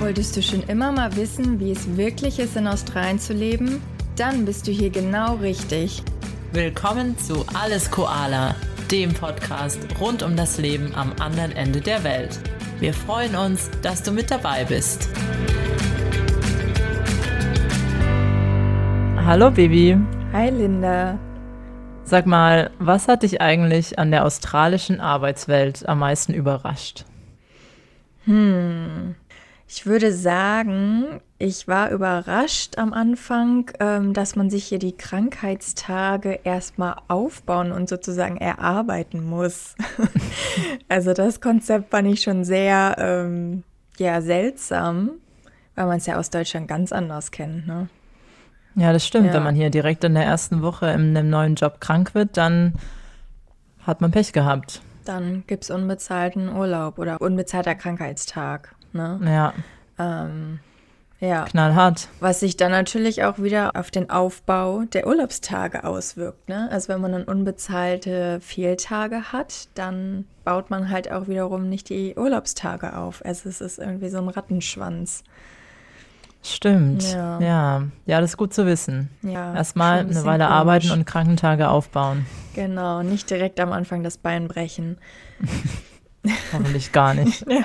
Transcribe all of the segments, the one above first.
Wolltest du schon immer mal wissen, wie es wirklich ist, in Australien zu leben? Dann bist du hier genau richtig. Willkommen zu Alles Koala, dem Podcast rund um das Leben am anderen Ende der Welt. Wir freuen uns, dass du mit dabei bist. Hallo Baby. Hi Linda. Sag mal, was hat dich eigentlich an der australischen Arbeitswelt am meisten überrascht? Hm, ich würde sagen, ich war überrascht am Anfang, ähm, dass man sich hier die Krankheitstage erstmal aufbauen und sozusagen erarbeiten muss. also das Konzept fand ich schon sehr ähm, ja, seltsam, weil man es ja aus Deutschland ganz anders kennt. Ne? Ja, das stimmt. Ja. Wenn man hier direkt in der ersten Woche in einem neuen Job krank wird, dann hat man Pech gehabt. Dann gibt es unbezahlten Urlaub oder unbezahlter Krankheitstag. Ne? Ja. Ähm, ja. Knallhart. Was sich dann natürlich auch wieder auf den Aufbau der Urlaubstage auswirkt. Ne? Also wenn man dann unbezahlte Fehltage hat, dann baut man halt auch wiederum nicht die Urlaubstage auf. Also es ist irgendwie so ein Rattenschwanz. Stimmt. Ja. ja. ja. das ist gut zu wissen. Ja, Erstmal ein eine Weile komisch. arbeiten und Krankentage aufbauen. Genau, nicht direkt am Anfang das Bein brechen. Hoffentlich gar nicht. ja.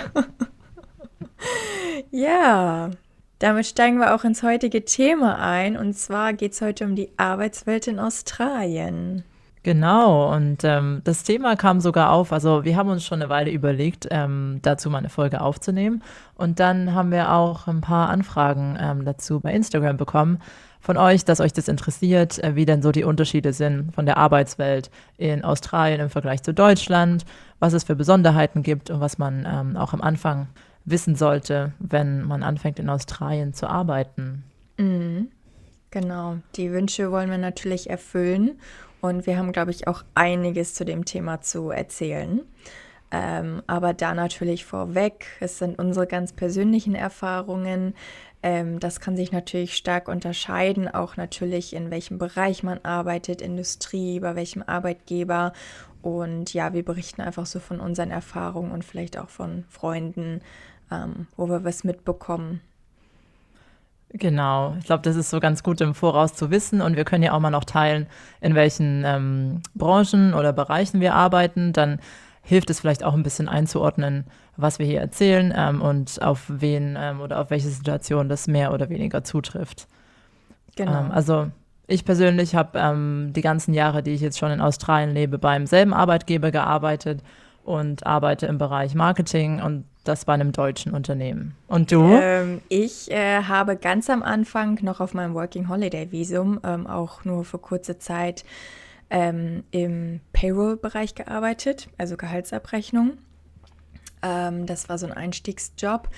Ja, damit steigen wir auch ins heutige Thema ein. Und zwar geht es heute um die Arbeitswelt in Australien. Genau, und ähm, das Thema kam sogar auf. Also wir haben uns schon eine Weile überlegt, ähm, dazu mal eine Folge aufzunehmen. Und dann haben wir auch ein paar Anfragen ähm, dazu bei Instagram bekommen von euch, dass euch das interessiert, äh, wie denn so die Unterschiede sind von der Arbeitswelt in Australien im Vergleich zu Deutschland, was es für Besonderheiten gibt und was man ähm, auch am Anfang wissen sollte, wenn man anfängt in Australien zu arbeiten. Mhm. Genau, die Wünsche wollen wir natürlich erfüllen und wir haben, glaube ich, auch einiges zu dem Thema zu erzählen. Ähm, aber da natürlich vorweg, es sind unsere ganz persönlichen Erfahrungen. Ähm, das kann sich natürlich stark unterscheiden, auch natürlich in welchem Bereich man arbeitet, Industrie, bei welchem Arbeitgeber. Und ja, wir berichten einfach so von unseren Erfahrungen und vielleicht auch von Freunden, ähm, wo wir was mitbekommen. Genau, ich glaube, das ist so ganz gut im Voraus zu wissen und wir können ja auch mal noch teilen, in welchen ähm, Branchen oder Bereichen wir arbeiten. Dann hilft es vielleicht auch ein bisschen einzuordnen, was wir hier erzählen ähm, und auf wen ähm, oder auf welche Situation das mehr oder weniger zutrifft. Genau. Ähm, also ich persönlich habe ähm, die ganzen Jahre, die ich jetzt schon in Australien lebe, beim selben Arbeitgeber gearbeitet und arbeite im Bereich Marketing und das bei einem deutschen Unternehmen. Und du? Ähm, ich äh, habe ganz am Anfang noch auf meinem Working Holiday Visum ähm, auch nur für kurze Zeit ähm, im Payroll-Bereich gearbeitet, also Gehaltsabrechnung. Ähm, das war so ein Einstiegsjob.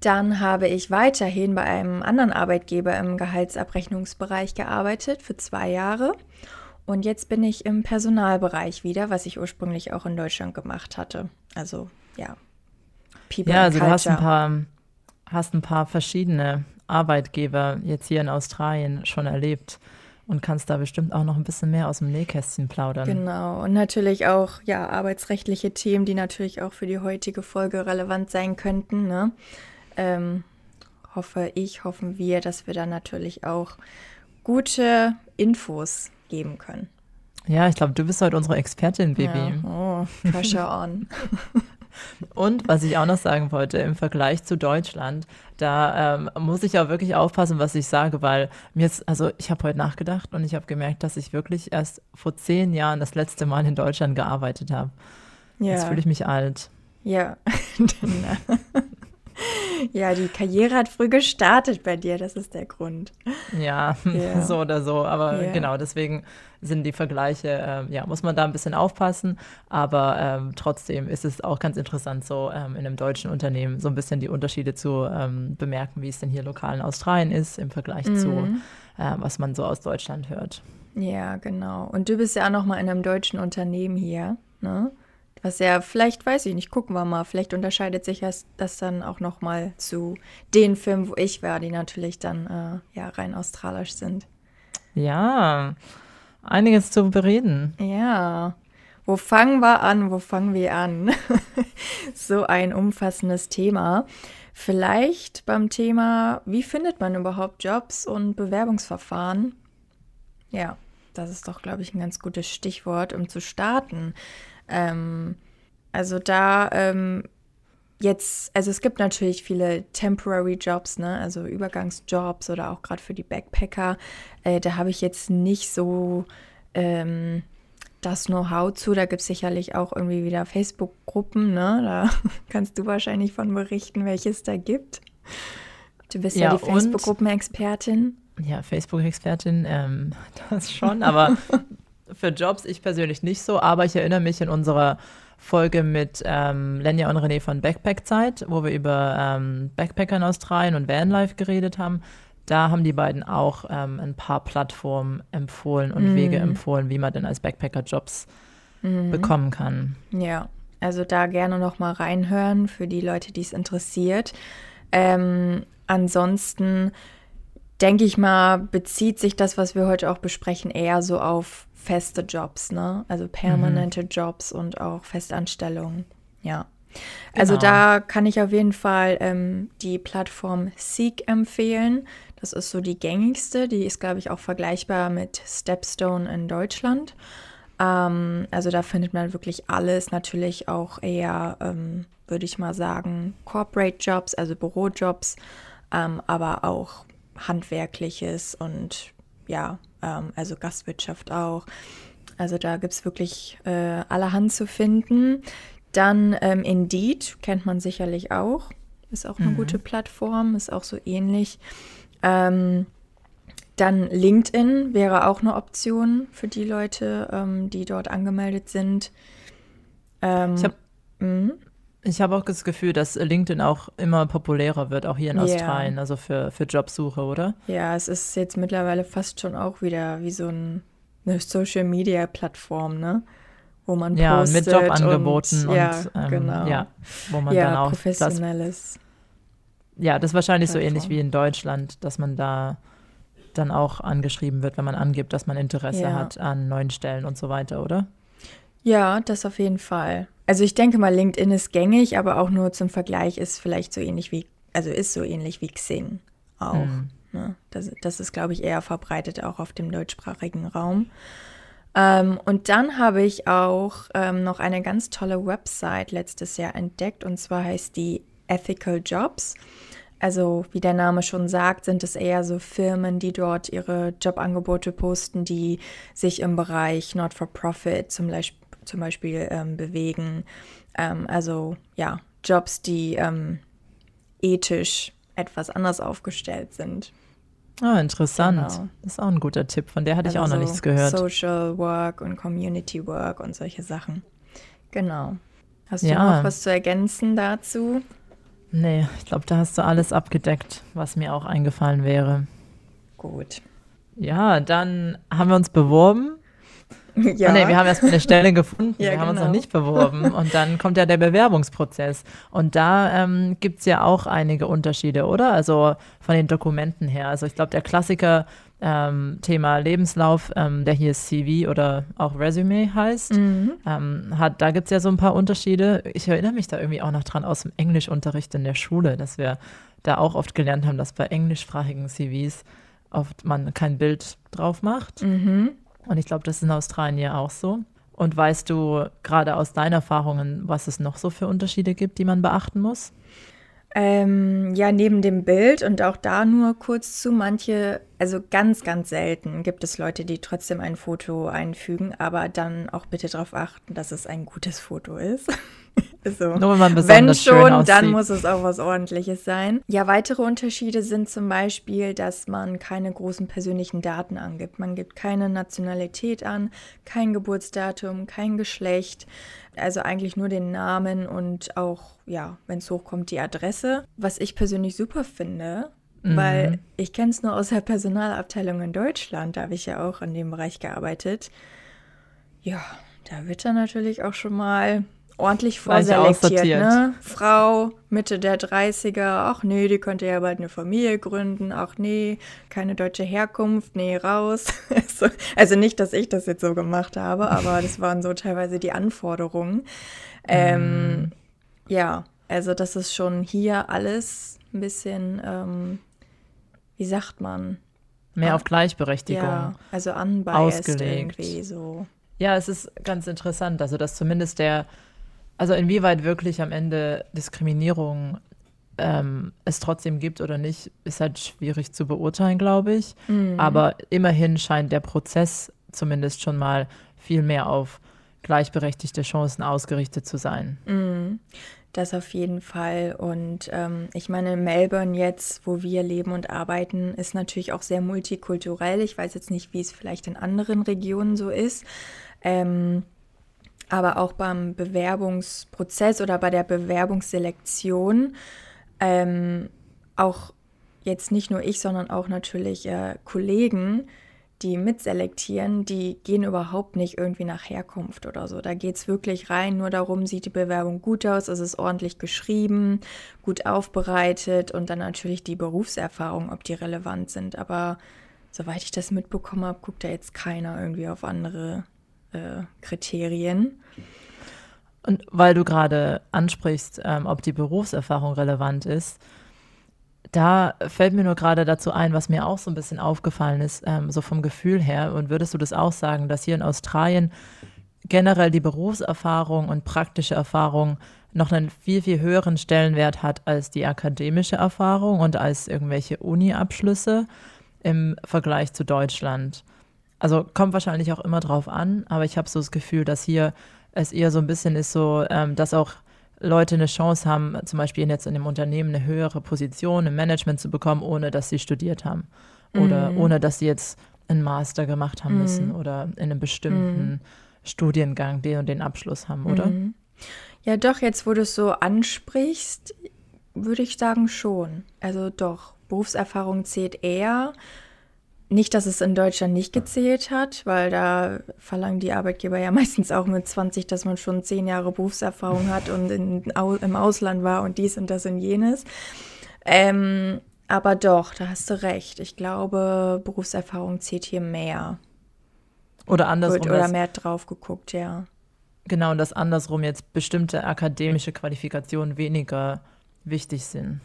Dann habe ich weiterhin bei einem anderen Arbeitgeber im Gehaltsabrechnungsbereich gearbeitet für zwei Jahre. Und jetzt bin ich im Personalbereich wieder, was ich ursprünglich auch in Deutschland gemacht hatte. Also ja, People ja, also du hast ein paar, hast ein paar verschiedene Arbeitgeber jetzt hier in Australien schon erlebt und kannst da bestimmt auch noch ein bisschen mehr aus dem Nähkästchen plaudern. Genau, und natürlich auch ja arbeitsrechtliche Themen, die natürlich auch für die heutige Folge relevant sein könnten. Ne? Ähm, hoffe ich, hoffen wir, dass wir da natürlich auch gute Infos geben können. Ja, ich glaube, du bist heute unsere Expertin, Baby. Ja. Oh, pressure on. Und was ich auch noch sagen wollte, im Vergleich zu Deutschland, da ähm, muss ich auch wirklich aufpassen, was ich sage, weil mir jetzt, also ich habe heute nachgedacht und ich habe gemerkt, dass ich wirklich erst vor zehn Jahren das letzte Mal in Deutschland gearbeitet habe. Ja. Jetzt fühle ich mich alt. Ja. Ja, die Karriere hat früh gestartet bei dir, das ist der Grund. Ja, yeah. so oder so. Aber yeah. genau, deswegen sind die Vergleiche, äh, ja, muss man da ein bisschen aufpassen. Aber ähm, trotzdem ist es auch ganz interessant, so ähm, in einem deutschen Unternehmen so ein bisschen die Unterschiede zu ähm, bemerken, wie es denn hier lokal in Australien ist im Vergleich mhm. zu, äh, was man so aus Deutschland hört. Ja, genau. Und du bist ja auch noch mal in einem deutschen Unternehmen hier, ne? Was ja, vielleicht weiß ich nicht, gucken wir mal. Vielleicht unterscheidet sich das dann auch noch mal zu den Filmen, wo ich war, die natürlich dann äh, ja rein australisch sind. Ja, einiges zu bereden. Ja. wo fangen wir an? Wo fangen wir an? so ein umfassendes Thema. Vielleicht beim Thema, wie findet man überhaupt Jobs und Bewerbungsverfahren? Ja, das ist doch, glaube ich, ein ganz gutes Stichwort, um zu starten. Ähm, also da ähm, jetzt, also es gibt natürlich viele Temporary Jobs, ne, also Übergangsjobs oder auch gerade für die Backpacker. Äh, da habe ich jetzt nicht so ähm, das Know-how zu. Da gibt es sicherlich auch irgendwie wieder Facebook-Gruppen, ne? Da kannst du wahrscheinlich von berichten, welche es da gibt. Du bist ja, ja die Facebook-Gruppenexpertin. Ja, Facebook-Expertin, ähm, das schon, aber für Jobs ich persönlich nicht so. Aber ich erinnere mich in unserer Folge mit ähm, Lenja und René von Backpack-Zeit, wo wir über ähm, Backpacker in Australien und Vanlife geredet haben. Da haben die beiden auch ähm, ein paar Plattformen empfohlen und mm. Wege empfohlen, wie man denn als Backpacker Jobs mm. bekommen kann. Ja, also da gerne noch mal reinhören für die Leute, die es interessiert. Ähm, ansonsten denke ich mal, bezieht sich das, was wir heute auch besprechen, eher so auf feste Jobs, ne? Also permanente mhm. Jobs und auch Festanstellungen. Ja. Also genau. da kann ich auf jeden Fall ähm, die Plattform Seek empfehlen. Das ist so die gängigste. Die ist, glaube ich, auch vergleichbar mit Stepstone in Deutschland. Ähm, also da findet man wirklich alles. Natürlich auch eher, ähm, würde ich mal sagen, Corporate Jobs, also Bürojobs, ähm, aber auch Handwerkliches und ja, ähm, also Gastwirtschaft auch. Also da gibt es wirklich äh, allerhand zu finden. Dann ähm, Indeed kennt man sicherlich auch. Ist auch eine mhm. gute Plattform, ist auch so ähnlich. Ähm, dann LinkedIn wäre auch eine Option für die Leute, ähm, die dort angemeldet sind. Ähm, ich habe. Ich habe auch das Gefühl, dass LinkedIn auch immer populärer wird, auch hier in Australien, yeah. also für, für Jobsuche, oder? Ja, es ist jetzt mittlerweile fast schon auch wieder wie so ein, eine Social-Media-Plattform, ne? Wo man ja, postet. Ja, mit Jobangeboten und, und, ja, ähm, genau. ja, wo man ja, dann auch professionelles. Das, ja, das ist wahrscheinlich Plattform. so ähnlich wie in Deutschland, dass man da dann auch angeschrieben wird, wenn man angibt, dass man Interesse ja. hat an neuen Stellen und so weiter, oder? Ja, das auf jeden Fall. Also ich denke mal, LinkedIn ist gängig, aber auch nur zum Vergleich ist vielleicht so ähnlich wie, also ist so ähnlich wie Xing auch. Mhm. Ne? Das, das ist, glaube ich, eher verbreitet auch auf dem deutschsprachigen Raum. Ähm, und dann habe ich auch ähm, noch eine ganz tolle Website letztes Jahr entdeckt und zwar heißt die Ethical Jobs. Also wie der Name schon sagt, sind es eher so Firmen, die dort ihre Jobangebote posten, die sich im Bereich Not-for-Profit zum Beispiel zum Beispiel ähm, bewegen. Ähm, also ja, Jobs, die ähm, ethisch etwas anders aufgestellt sind. Ah, interessant. Genau. Das ist auch ein guter Tipp. Von der hatte also ich auch noch so nichts gehört. Social Work und Community Work und solche Sachen. Genau. Hast du ja. noch was zu ergänzen dazu? Nee, ich glaube, da hast du alles abgedeckt, was mir auch eingefallen wäre. Gut. Ja, dann haben wir uns beworben Ja. Oh nee, wir haben erstmal eine Stelle gefunden, ja, wir haben genau. uns noch nicht beworben. Und dann kommt ja der Bewerbungsprozess. Und da ähm, gibt es ja auch einige Unterschiede, oder? Also von den Dokumenten her. Also ich glaube, der Klassiker ähm, Thema Lebenslauf, ähm, der hier CV oder auch Resume heißt, mhm. ähm, hat, da gibt es ja so ein paar Unterschiede. Ich erinnere mich da irgendwie auch noch dran aus dem Englischunterricht in der Schule, dass wir da auch oft gelernt haben, dass bei englischsprachigen CVs oft man kein Bild drauf macht. Mhm. Und ich glaube, das ist in Australien ja auch so. Und weißt du gerade aus deinen Erfahrungen, was es noch so für Unterschiede gibt, die man beachten muss? Ähm, ja, neben dem Bild und auch da nur kurz zu, manche, also ganz, ganz selten gibt es Leute, die trotzdem ein Foto einfügen, aber dann auch bitte darauf achten, dass es ein gutes Foto ist. So. Nur wenn man besonders Wenn schon, dann muss es auch was Ordentliches sein. Ja, weitere Unterschiede sind zum Beispiel, dass man keine großen persönlichen Daten angibt. Man gibt keine Nationalität an, kein Geburtsdatum, kein Geschlecht. Also eigentlich nur den Namen und auch, ja, wenn es hochkommt, die Adresse. Was ich persönlich super finde, mhm. weil ich kenne es nur aus der Personalabteilung in Deutschland. Da habe ich ja auch in dem Bereich gearbeitet. Ja, da wird dann natürlich auch schon mal ordentlich vorselektiert, ne? Frau, Mitte der 30er, ach nee, die könnte ja bald eine Familie gründen, ach nee, keine deutsche Herkunft, nee, raus. also, also nicht, dass ich das jetzt so gemacht habe, aber das waren so teilweise die Anforderungen. Ähm, mm. Ja, also das ist schon hier alles ein bisschen, ähm, wie sagt man? Mehr auf Gleichberechtigung. Ja, also unbiased ausgelegt. irgendwie so. Ja, es ist ganz interessant, also dass zumindest der also inwieweit wirklich am Ende Diskriminierung ähm, es trotzdem gibt oder nicht, ist halt schwierig zu beurteilen, glaube ich. Mhm. Aber immerhin scheint der Prozess zumindest schon mal viel mehr auf gleichberechtigte Chancen ausgerichtet zu sein. Mhm. Das auf jeden Fall. Und ähm, ich meine, Melbourne jetzt, wo wir leben und arbeiten, ist natürlich auch sehr multikulturell. Ich weiß jetzt nicht, wie es vielleicht in anderen Regionen so ist. Ähm, aber auch beim Bewerbungsprozess oder bei der Bewerbungsselektion ähm, auch jetzt nicht nur ich, sondern auch natürlich äh, Kollegen, die mitselektieren, die gehen überhaupt nicht irgendwie nach Herkunft oder so. Da geht es wirklich rein nur darum, sieht die Bewerbung gut aus, ist es ordentlich geschrieben, gut aufbereitet und dann natürlich die Berufserfahrung, ob die relevant sind. Aber soweit ich das mitbekommen habe, guckt da jetzt keiner irgendwie auf andere äh, Kriterien. Und weil du gerade ansprichst, ähm, ob die Berufserfahrung relevant ist, da fällt mir nur gerade dazu ein, was mir auch so ein bisschen aufgefallen ist, ähm, so vom Gefühl her. Und würdest du das auch sagen, dass hier in Australien generell die Berufserfahrung und praktische Erfahrung noch einen viel, viel höheren Stellenwert hat als die akademische Erfahrung und als irgendwelche Uni-Abschlüsse im Vergleich zu Deutschland? Also kommt wahrscheinlich auch immer drauf an, aber ich habe so das Gefühl, dass hier es eher so ein bisschen ist so, ähm, dass auch Leute eine Chance haben, zum Beispiel jetzt in dem Unternehmen eine höhere Position im Management zu bekommen, ohne dass sie studiert haben. Oder mhm. ohne dass sie jetzt einen Master gemacht haben mhm. müssen oder in einem bestimmten mhm. Studiengang den und den Abschluss haben, oder? Mhm. Ja, doch, jetzt wo du es so ansprichst, würde ich sagen schon. Also doch, Berufserfahrung zählt eher. Nicht, dass es in Deutschland nicht gezählt hat, weil da verlangen die Arbeitgeber ja meistens auch mit 20, dass man schon zehn Jahre Berufserfahrung hat und in, im Ausland war und dies und das und jenes. Ähm, aber doch, da hast du recht. Ich glaube, Berufserfahrung zählt hier mehr. Oder andersrum. Wird, oder mehr drauf geguckt, ja. Genau, und dass andersrum jetzt bestimmte akademische Qualifikationen weniger wichtig sind.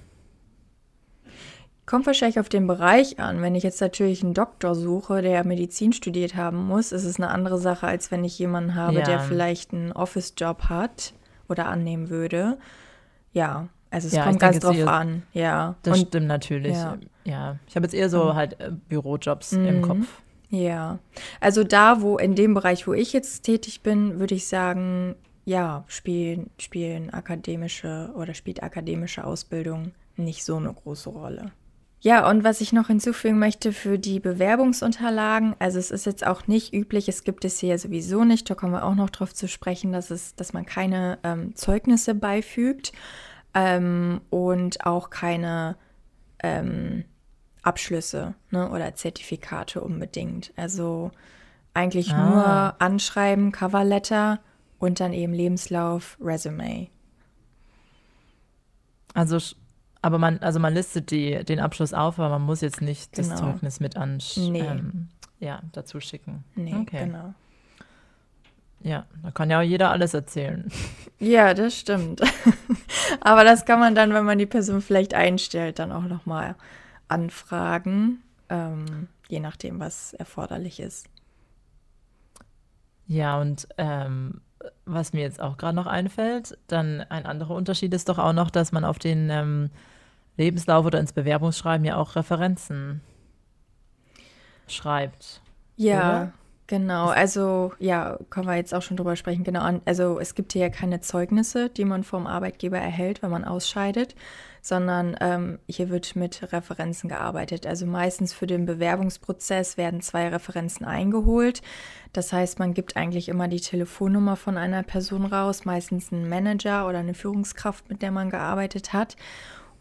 Kommt wahrscheinlich auf den Bereich an. Wenn ich jetzt natürlich einen Doktor suche, der Medizin studiert haben muss, ist es eine andere Sache, als wenn ich jemanden habe, ja. der vielleicht einen Office-Job hat oder annehmen würde. Ja, also es ja, kommt ganz drauf an. Ja. Das Und, stimmt natürlich. Ja. ja. Ich habe jetzt eher so halt äh, Bürojobs mhm. im Kopf. Ja. Also da, wo in dem Bereich, wo ich jetzt tätig bin, würde ich sagen, ja, spielen, spielen akademische oder spielt akademische Ausbildung nicht so eine große Rolle. Ja, und was ich noch hinzufügen möchte für die Bewerbungsunterlagen, also es ist jetzt auch nicht üblich, es gibt es hier sowieso nicht, da kommen wir auch noch drauf zu sprechen, dass, es, dass man keine ähm, Zeugnisse beifügt ähm, und auch keine ähm, Abschlüsse ne, oder Zertifikate unbedingt. Also eigentlich ah. nur Anschreiben, Coverletter und dann eben Lebenslauf, Resume. Also aber man, also man listet die, den Abschluss auf, aber man muss jetzt nicht genau. das Zeugnis mit an, nee. ähm, ja, dazu schicken. Nee, okay. genau. Ja, da kann ja auch jeder alles erzählen. Ja, das stimmt. aber das kann man dann, wenn man die Person vielleicht einstellt, dann auch nochmal anfragen, ähm, je nachdem, was erforderlich ist. Ja, und ähm, was mir jetzt auch gerade noch einfällt, dann ein anderer Unterschied ist doch auch noch, dass man auf den ähm, Lebenslauf oder ins Bewerbungsschreiben ja auch Referenzen schreibt. Ja, oder? genau. Also ja, können wir jetzt auch schon drüber sprechen. Genau. Also es gibt hier ja keine Zeugnisse, die man vom Arbeitgeber erhält, wenn man ausscheidet, sondern ähm, hier wird mit Referenzen gearbeitet. Also meistens für den Bewerbungsprozess werden zwei Referenzen eingeholt. Das heißt, man gibt eigentlich immer die Telefonnummer von einer Person raus, meistens einen Manager oder eine Führungskraft, mit der man gearbeitet hat.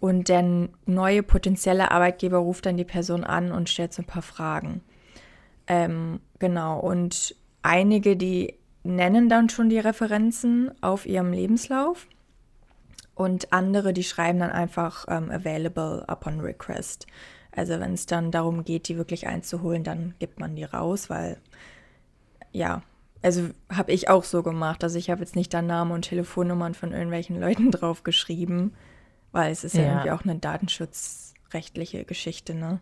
Und der neue potenzielle Arbeitgeber ruft dann die Person an und stellt so ein paar Fragen. Ähm, genau, und einige, die nennen dann schon die Referenzen auf ihrem Lebenslauf. Und andere, die schreiben dann einfach ähm, available upon request. Also wenn es dann darum geht, die wirklich einzuholen, dann gibt man die raus, weil ja, also habe ich auch so gemacht. Also ich habe jetzt nicht da Namen und Telefonnummern von irgendwelchen Leuten drauf geschrieben, weil es ist ja, ja irgendwie auch eine datenschutzrechtliche Geschichte, ne?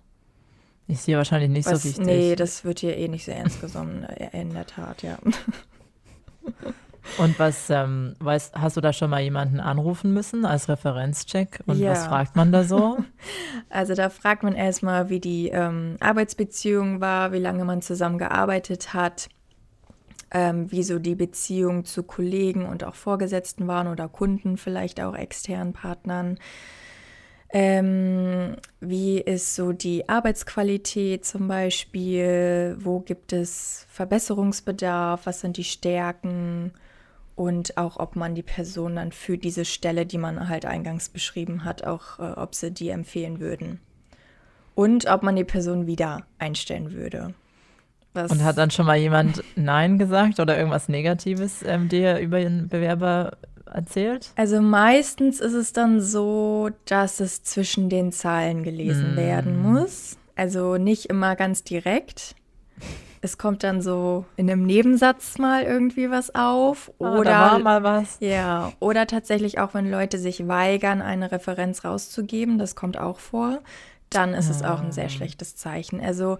Ist hier wahrscheinlich nicht Was, so wichtig. Nee, das wird hier eh nicht sehr ernst genommen, äh, in der Tat, ja. Und was, ähm, weißt, hast du da schon mal jemanden anrufen müssen als Referenzcheck? Und ja. was fragt man da so? Also da fragt man erstmal, wie die ähm, Arbeitsbeziehung war, wie lange man zusammen gearbeitet hat, ähm, wie so die Beziehung zu Kollegen und auch Vorgesetzten waren oder Kunden, vielleicht auch externen Partnern. Ähm, wie ist so die Arbeitsqualität zum Beispiel? Wo gibt es Verbesserungsbedarf? Was sind die Stärken? Und auch, ob man die Person dann für diese Stelle, die man halt eingangs beschrieben hat, auch, äh, ob sie die empfehlen würden. Und ob man die Person wieder einstellen würde. Was und hat dann schon mal jemand Nein gesagt oder irgendwas Negatives ähm, dir über den Bewerber erzählt? Also meistens ist es dann so, dass es zwischen den Zeilen gelesen mm. werden muss. Also nicht immer ganz direkt. Es kommt dann so in einem Nebensatz mal irgendwie was auf. Ah, oder da war mal was. Ja, oder tatsächlich auch, wenn Leute sich weigern, eine Referenz rauszugeben, das kommt auch vor, dann ist ah. es auch ein sehr ah. schlechtes Zeichen. Also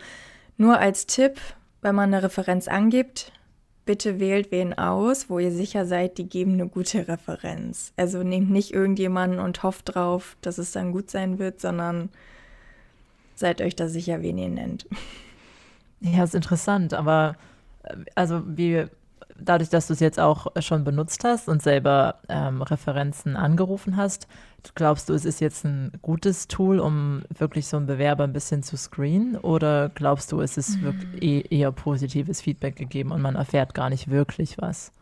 nur als Tipp, wenn man eine Referenz angibt, bitte wählt wen aus, wo ihr sicher seid, die geben eine gute Referenz. Also nehmt nicht irgendjemanden und hofft drauf, dass es dann gut sein wird, sondern seid euch da sicher, wen ihr nennt. Ja, ist interessant, aber äh, also wie dadurch, dass du es jetzt auch schon benutzt hast und selber ähm, Referenzen angerufen hast, glaubst du, es ist jetzt ein gutes Tool, um wirklich so einen Bewerber ein bisschen zu screenen? Oder glaubst du, es ist mhm. wirklich eh, eher positives Feedback gegeben und man erfährt gar nicht wirklich was?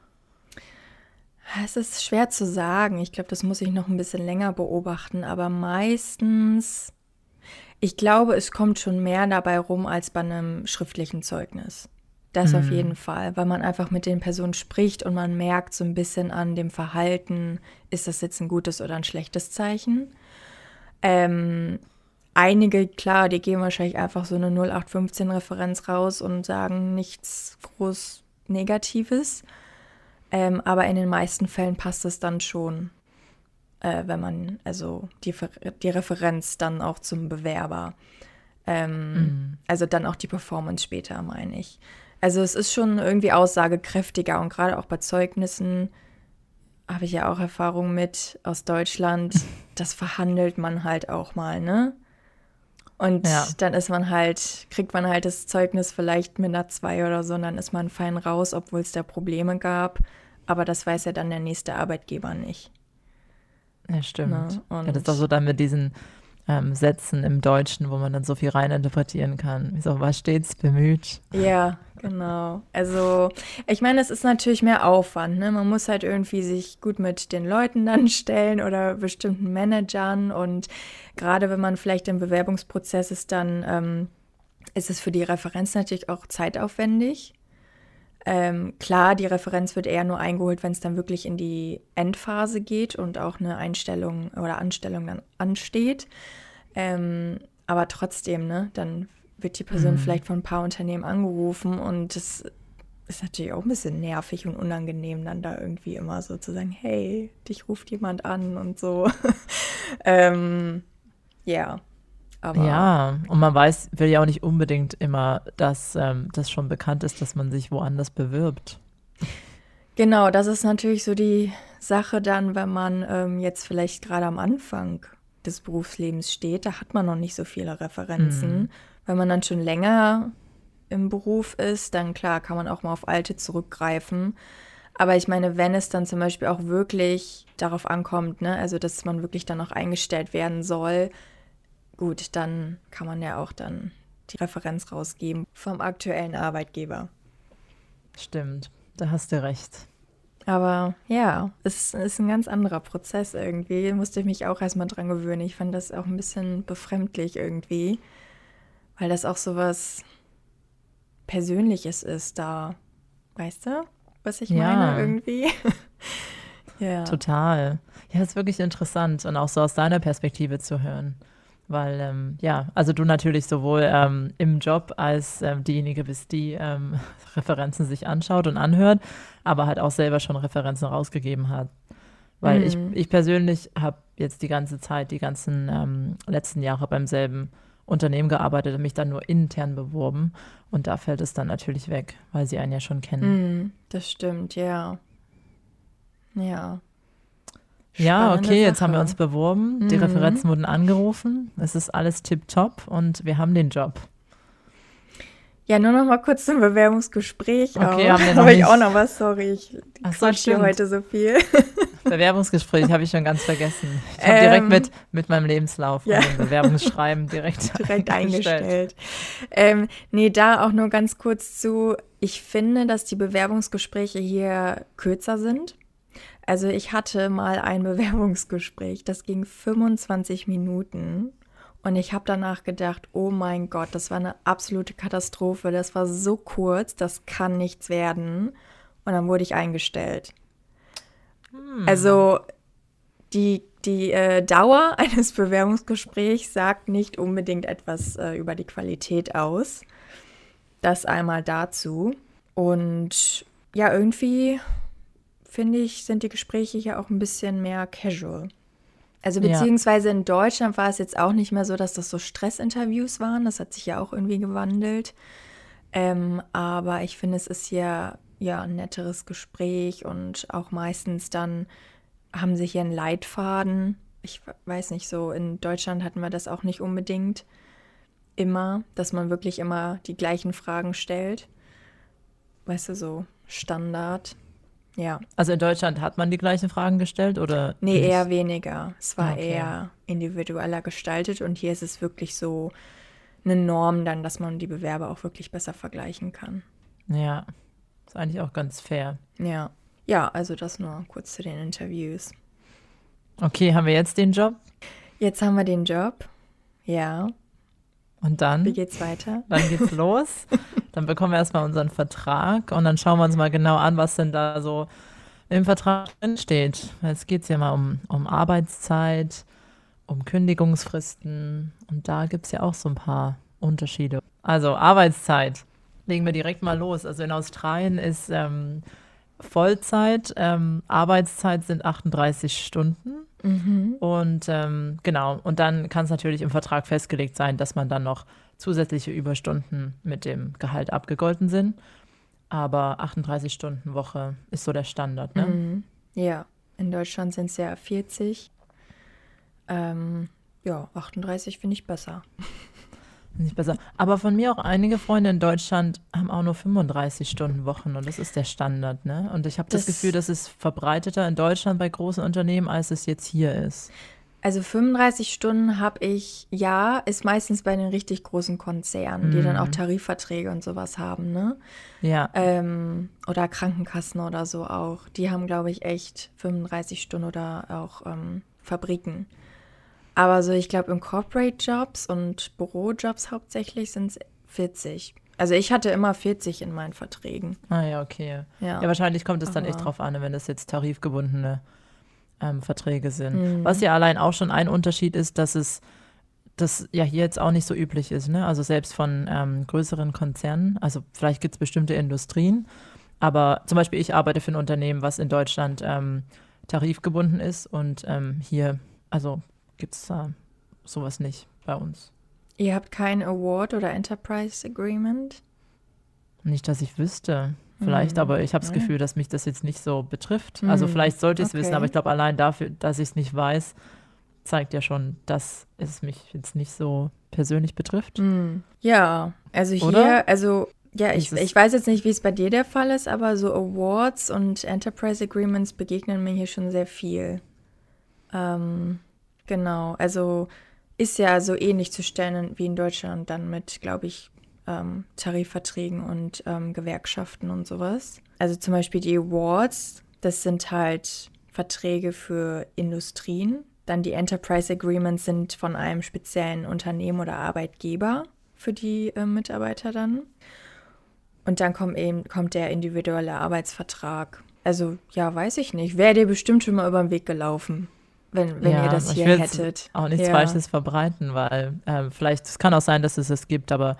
Es ist schwer zu sagen. Ich glaube, das muss ich noch ein bisschen länger beobachten. Aber meistens, ich glaube, es kommt schon mehr dabei rum als bei einem schriftlichen Zeugnis. Das mhm. auf jeden Fall, weil man einfach mit den Personen spricht und man merkt so ein bisschen an dem Verhalten, ist das jetzt ein gutes oder ein schlechtes Zeichen. Ähm, einige, klar, die geben wahrscheinlich einfach so eine 0815-Referenz raus und sagen nichts groß Negatives. Ähm, aber in den meisten Fällen passt es dann schon, äh, wenn man, also die, die Referenz dann auch zum Bewerber. Ähm, mhm. Also dann auch die Performance später, meine ich. Also es ist schon irgendwie aussagekräftiger und gerade auch bei Zeugnissen habe ich ja auch Erfahrung mit aus Deutschland. Das verhandelt man halt auch mal, ne? Und ja. dann ist man halt, kriegt man halt das Zeugnis vielleicht mit einer 2 oder so und dann ist man fein raus, obwohl es da Probleme gab. Aber das weiß ja dann der nächste Arbeitgeber nicht. Ja, stimmt. Ne? ja, das ist doch so dann mit diesen ähm, Sätzen im Deutschen, wo man dann so viel reininterpretieren kann. So, was stets bemüht. Ja, genau. Also, ich meine, es ist natürlich mehr Aufwand. Ne? Man muss halt irgendwie sich gut mit den Leuten dann stellen oder bestimmten Managern. Und gerade wenn man vielleicht im Bewerbungsprozess ist, dann ähm, ist es für die Referenz natürlich auch zeitaufwendig. Ähm, klar, die Referenz wird eher nur eingeholt, wenn es dann wirklich in die Endphase geht und auch eine Einstellung oder Anstellung dann ansteht. Ähm, aber trotzdem, ne, dann wird die Person mhm. vielleicht von ein paar Unternehmen angerufen und das ist natürlich auch ein bisschen nervig und unangenehm, dann da irgendwie immer so zu sagen, hey, dich ruft jemand an und so. ähm, ja. Aber ja, und man weiß, will ja auch nicht unbedingt immer, dass ähm, das schon bekannt ist, dass man sich woanders bewirbt. Genau, das ist natürlich so die Sache dann, wenn man ähm, jetzt vielleicht gerade am Anfang des Berufslebens steht, da hat man noch nicht so viele Referenzen. Mhm. Wenn man dann schon länger im Beruf ist, dann klar kann man auch mal auf alte zurückgreifen. Aber ich meine, wenn es dann zum Beispiel auch wirklich darauf ankommt, ne, also dass man wirklich dann auch eingestellt werden soll, gut, dann kann man ja auch dann die Referenz rausgeben vom aktuellen Arbeitgeber. Stimmt, da hast du recht. Aber ja, es ist ein ganz anderer Prozess irgendwie. Musste ich mich auch erstmal dran gewöhnen. Ich fand das auch ein bisschen befremdlich irgendwie, weil das auch so was Persönliches ist da. Weißt du? was ich ja. meine irgendwie? ja. Total. Ja, ist wirklich interessant und auch so aus deiner Perspektive zu hören. Weil, ähm, ja, also du natürlich sowohl ähm, im Job als ähm, diejenige bist, die ähm, Referenzen sich anschaut und anhört, aber halt auch selber schon Referenzen rausgegeben hat. Weil mhm. ich, ich persönlich habe jetzt die ganze Zeit, die ganzen ähm, letzten Jahre beim selben Unternehmen gearbeitet und mich dann nur intern beworben. Und da fällt es dann natürlich weg, weil sie einen ja schon kennen. Mhm, das stimmt, ja. Ja. Ja, okay, Sache. jetzt haben wir uns beworben, die mhm. Referenzen wurden angerufen, es ist alles tipptopp und wir haben den Job. Ja, nur noch mal kurz zum Bewerbungsgespräch. Okay, auch. haben wir noch Habe ich auch noch was, sorry, ich quatsch hier heute so viel. Bewerbungsgespräch habe ich schon ganz vergessen. Ich habe ähm, direkt mit, mit meinem Lebenslauf ja. und Bewerbungsschreiben direkt, direkt eingestellt. Ähm, nee, da auch nur ganz kurz zu, ich finde, dass die Bewerbungsgespräche hier kürzer sind. Also ich hatte mal ein Bewerbungsgespräch, das ging 25 Minuten. Und ich habe danach gedacht, oh mein Gott, das war eine absolute Katastrophe. Das war so kurz, das kann nichts werden. Und dann wurde ich eingestellt. Hm. Also die, die äh, Dauer eines Bewerbungsgesprächs sagt nicht unbedingt etwas äh, über die Qualität aus. Das einmal dazu. Und ja, irgendwie finde ich, sind die Gespräche hier auch ein bisschen mehr casual. Also beziehungsweise ja. in Deutschland war es jetzt auch nicht mehr so, dass das so Stressinterviews waren. Das hat sich ja auch irgendwie gewandelt. Ähm, aber ich finde, es ist hier ja ein netteres Gespräch und auch meistens dann haben sie hier einen Leitfaden. Ich weiß nicht, so in Deutschland hatten wir das auch nicht unbedingt immer, dass man wirklich immer die gleichen Fragen stellt. Weißt du, so Standard. Ja. Also in Deutschland hat man die gleichen Fragen gestellt oder? Nee, nicht? eher weniger. Es war okay. eher individueller gestaltet und hier ist es wirklich so eine Norm dann, dass man die Bewerber auch wirklich besser vergleichen kann. Ja, ist eigentlich auch ganz fair. Ja. Ja, also das nur kurz zu den Interviews. Okay, haben wir jetzt den Job? Jetzt haben wir den Job. Ja. Und dann? Wie geht's weiter? Dann geht's los. Dann bekommen wir erstmal unseren Vertrag und dann schauen wir uns mal genau an, was denn da so im Vertrag drin steht. Jetzt geht es ja mal um, um Arbeitszeit, um Kündigungsfristen und da gibt es ja auch so ein paar Unterschiede. Also Arbeitszeit. Legen wir direkt mal los. Also in Australien ist ähm, Vollzeit, ähm, Arbeitszeit sind 38 Stunden. Mhm. Und ähm, genau, und dann kann es natürlich im Vertrag festgelegt sein, dass man dann noch zusätzliche Überstunden mit dem Gehalt abgegolten sind. Aber 38 Stunden Woche ist so der Standard, ne? Mhm. Ja, in Deutschland sind es ja 40. Ähm, ja, 38 finde ich besser. Nicht besser. Aber von mir auch einige Freunde in Deutschland haben auch nur 35 Stunden Wochen und das ist der Standard, ne? Und ich habe das, das, Gefühl, das ist verbreiteter in Deutschland bei großen Unternehmen, als es jetzt hier ist. Also 35 Stunden habe ich, ja, ist meistens bei den richtig großen Konzernen, die dann auch mhm. Tarifverträge und sowas haben, ne? Ja. Ähm, oder Krankenkassen oder so auch. Die haben, glaube ich, echt 35 Stunden oder auch ähm, Fabriken. Aber so, ich glaube, in Corporate Jobs und Bürojobs hauptsächlich sind es 40. Also ich hatte immer 40 in meinen Verträgen. Ah ja, okay. Ja, ja wahrscheinlich kommt es dann echt drauf an, wenn das jetzt tarifgebundene ähm, Verträge sind. Mhm. Was ja allein auch schon ein Unterschied ist, dass es das ja hier jetzt auch nicht so üblich ist. Ne? Also selbst von ähm, größeren Konzernen, also vielleicht gibt es bestimmte Industrien, aber zum Beispiel ich arbeite für ein Unternehmen, was in Deutschland ähm, tarifgebunden ist und ähm, hier, also gibt es da sowas nicht bei uns. Ihr habt kein Award oder Enterprise Agreement? Nicht, dass ich wüsste. Vielleicht, mhm. aber ich habe das Gefühl, dass mich das jetzt nicht so betrifft. Mhm. Also vielleicht sollte ich es okay. wissen, aber ich glaube, allein dafür, dass ich es nicht weiß, zeigt ja schon, dass es mich jetzt nicht so persönlich betrifft. Mhm. Ja, also hier, Oder? also ja, ich, ich weiß jetzt nicht, wie es bei dir der Fall ist, aber so Awards und Enterprise Agreements begegnen mir hier schon sehr viel. Ähm, genau, also ist ja so ähnlich zu stellen wie in Deutschland dann mit, glaube ich, ähm, Tarifverträgen und ähm, Gewerkschaften und sowas. Also zum Beispiel die Awards, das sind halt Verträge für Industrien. Dann die Enterprise Agreements sind von einem speziellen Unternehmen oder Arbeitgeber für die äh, Mitarbeiter dann. und dann kommt eben kommt der individuelle Arbeitsvertrag. Also ja, weiß ich nicht. Wäre dir bestimmt schon mal über den Weg gelaufen, wenn, wenn Ja, ihr das ich hier will hättet. auch nichts Ja. Falsches verbreiten, weil ähm, vielleicht, es kann auch sein, dass es es gibt, aber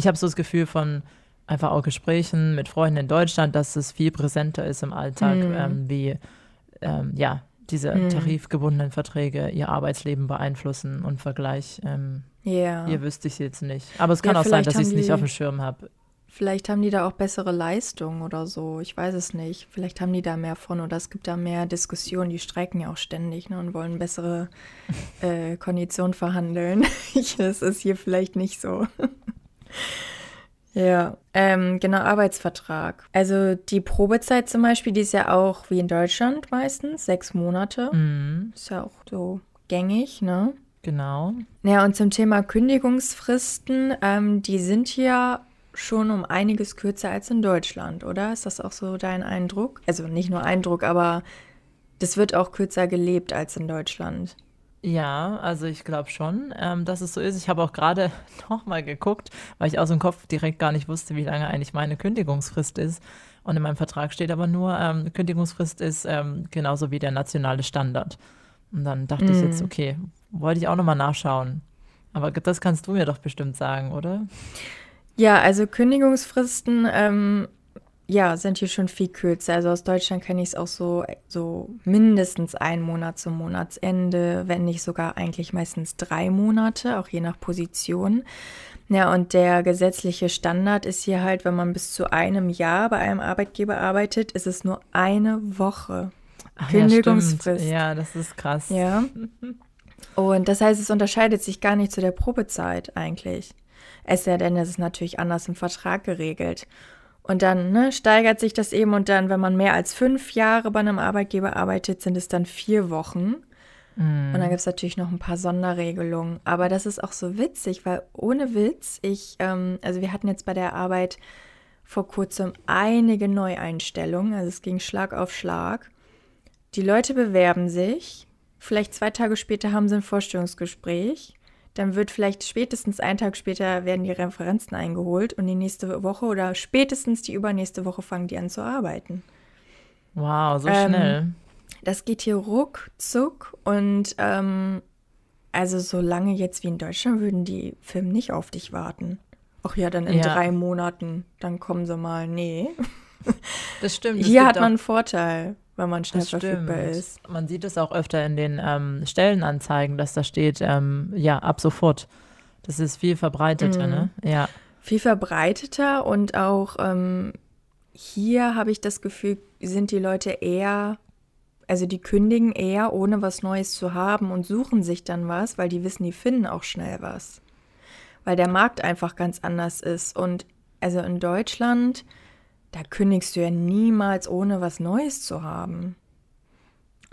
ich habe so das Gefühl von einfach auch Gesprächen mit Freunden in Deutschland, dass es viel präsenter ist im Alltag, Mm. ähm, wie ähm, ja, diese Mm. tarifgebundenen Verträge ihr Arbeitsleben beeinflussen und Vergleich. Ähm, Ja. Hier wüsste ich es jetzt nicht. Aber es kann Ja, auch sein, dass ich es nicht auf dem Schirm habe. Vielleicht haben die da auch bessere Leistung oder so. Ich weiß es nicht. Vielleicht haben die da mehr von oder es gibt da mehr Diskussionen. Die streiken ja auch ständig ne, und wollen bessere äh, Konditionen verhandeln. Das ist hier vielleicht nicht so. ja, ähm, genau, Arbeitsvertrag. Also die Probezeit zum Beispiel, die ist ja auch wie in Deutschland meistens, sechs Monate. Mhm, Ist ja auch so gängig, ne? genau. Ja, und zum Thema Kündigungsfristen, ähm, die sind hier schon um einiges kürzer als in Deutschland, oder? Ist das auch so dein Eindruck? Also nicht nur Eindruck, aber das wird auch kürzer gelebt als in Deutschland. Ja, also ich glaube schon, ähm, dass es so ist. Ich habe auch gerade noch mal geguckt, weil ich aus dem Kopf direkt gar nicht wusste, wie lange eigentlich meine Kündigungsfrist ist. Und in meinem Vertrag steht aber nur, ähm, Kündigungsfrist ist ähm, genauso wie der nationale Standard. Und dann dachte ich jetzt, Mm. okay, wollte ich auch noch mal nachschauen. Aber das kannst du mir doch bestimmt sagen, oder? Ja, also Kündigungsfristen, ähm, ja, sind hier schon viel kürzer. Also aus Deutschland kenne ich es auch so, so mindestens ein Monat zum Monatsende, wenn nicht sogar eigentlich meistens drei Monate, auch je nach Position. Ja, und der gesetzliche Standard ist hier halt, wenn man bis zu einem Jahr bei einem Arbeitgeber arbeitet, ist es nur eine Woche. Ach ja. Kündigungsfrist. Ja, das ist krass. Ja. Und das heißt, es unterscheidet sich gar nicht zu der Probezeit eigentlich. Es sei denn, es ist natürlich anders im Vertrag geregelt. Und dann ne, steigert sich das eben und dann, wenn man mehr als fünf Jahre bei einem Arbeitgeber arbeitet, sind es dann vier Wochen. Mm. Und dann gibt es natürlich noch ein paar Sonderregelungen. Aber das ist auch so witzig, weil ohne Witz, ich, ähm, also wir hatten jetzt bei der Arbeit vor kurzem einige Neueinstellungen, also es ging Schlag auf Schlag. Die Leute bewerben sich, vielleicht zwei Tage später haben sie ein Vorstellungsgespräch, dann wird vielleicht spätestens einen Tag später werden die Referenzen eingeholt und die nächste Woche oder spätestens die übernächste Woche fangen die an zu arbeiten. Wow, so Ähm, schnell. Das geht hier ruckzuck und ähm, also so lange jetzt wie in Deutschland würden die Firmen nicht auf dich warten. Ach ja, dann in Ja. drei Monaten, dann kommen sie mal. Nee. Das stimmt. es Hier hat man einen Vorteil, wenn man schnell verfügbar ist. Man sieht es auch öfter in den ähm, Stellenanzeigen, dass da steht, ähm, ja, ab sofort. Das ist viel verbreiteter, Mhm. ne? Ja. Viel verbreiteter und auch ähm, hier habe ich das Gefühl, sind die Leute eher, also die kündigen eher, ohne was Neues zu haben und suchen sich dann was, weil die wissen, die finden auch schnell was. Weil der Markt einfach ganz anders ist. Und also in Deutschland, da kündigst du ja niemals, ohne was Neues zu haben.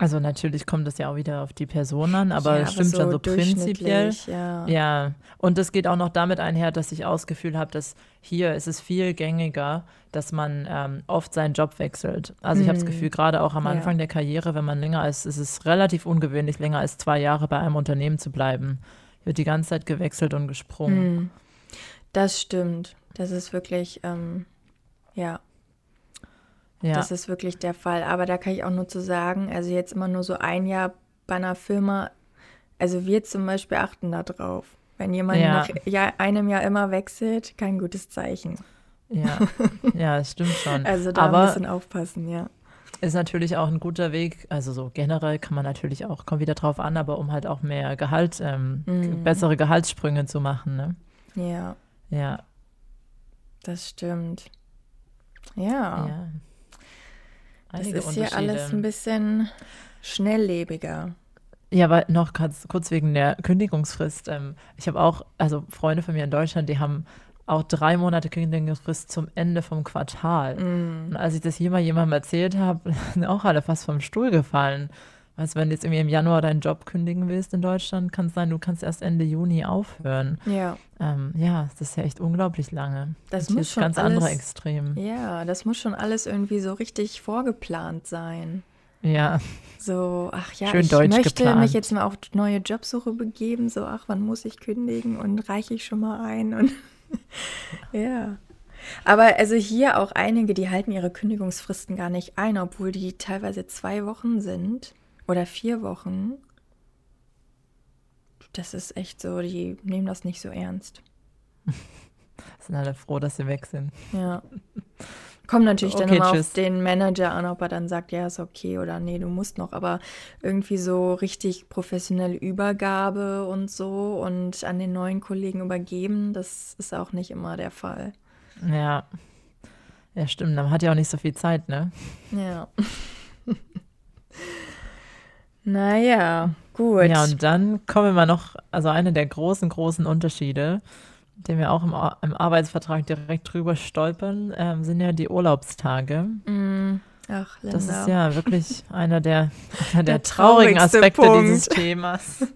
Also natürlich kommt das ja auch wieder auf die Person an, aber Ja, es stimmt schon so prinzipiell. Ja. Ja, und das geht auch noch damit einher, dass ich auch das Gefühl habe, dass hier ist es viel gängiger, dass man ähm, oft seinen Job wechselt. Also ich habe das Hm. Gefühl, gerade auch am Ja. Anfang der Karriere, wenn man länger ist, ist es relativ ungewöhnlich, länger als zwei Jahre bei einem Unternehmen zu bleiben. Hier wird die ganze Zeit gewechselt und gesprungen. Hm. Das stimmt. Das ist wirklich, ähm, ja, Ja, Das ist wirklich der Fall. Aber da kann ich auch nur zu sagen, also jetzt immer nur so ein Jahr bei einer Firma, also wir zum Beispiel achten da drauf. Wenn jemand Ja. nach Jahr, einem Jahr immer wechselt, kein gutes Zeichen. ja, ja, es stimmt schon. Also da ein Aber bisschen aufpassen, ja. ist natürlich auch ein guter Weg. Also so generell kann man natürlich auch, kommt wieder drauf an, aber um halt auch mehr Gehalt, ähm, Mhm. bessere Gehaltssprünge zu machen, ne? Ja, Ja, das stimmt. Ja, ja. Das Einige ist hier alles ein bisschen schnelllebiger. Ja, aber noch kurz, kurz wegen der Kündigungsfrist. Ähm, ich habe auch, also Freunde von mir in Deutschland, die haben auch drei Monate Kündigungsfrist zum Ende vom Quartal. Mm. Und als ich das hier mal jemandem erzählt habe, sind auch alle fast vom Stuhl gefallen. Weißt du, wenn du jetzt irgendwie im Januar deinen Job kündigen willst in Deutschland, kann es sein, du kannst erst Ende Juni aufhören. Ja, Ähm, ja, das ist ja echt unglaublich lange. Das muss ist schon ganz andere alles- Extrem. ja, das muss schon alles irgendwie so richtig vorgeplant sein. Ja, So, ach ja, Schön ich deutsch möchte geplant. mich jetzt mal auf neue Jobsuche begeben. So, ach, wann muss ich kündigen und reiche ich schon mal ein? Und ja, Aber also hier auch einige, die halten ihre Kündigungsfristen gar nicht ein, obwohl die teilweise zwei Wochen sind oder vier Wochen. Das ist echt so, die nehmen das nicht so ernst. Sind alle froh, dass sie weg sind. Ja. Kommt natürlich dann Okay, immer tschüss. auf den Manager an, ob er dann sagt, ja, ist okay oder nee, du musst noch. Aber irgendwie so richtig professionelle Übergabe und so und an den neuen Kollegen übergeben, das ist auch nicht immer der Fall. Ja. Ja, stimmt. Man hat ja auch nicht so viel Zeit, ne? Ja. naja, gut. Ja, und dann kommen wir noch, also einer der großen, großen Unterschiede, den wir auch im, im Arbeitsvertrag direkt drüber stolpern, ähm, sind ja die Urlaubstage. Mm, Ach, Linda. Das ist ja wirklich einer der, einer der, Der traurigen Aspekte Punkt. dieses Themas.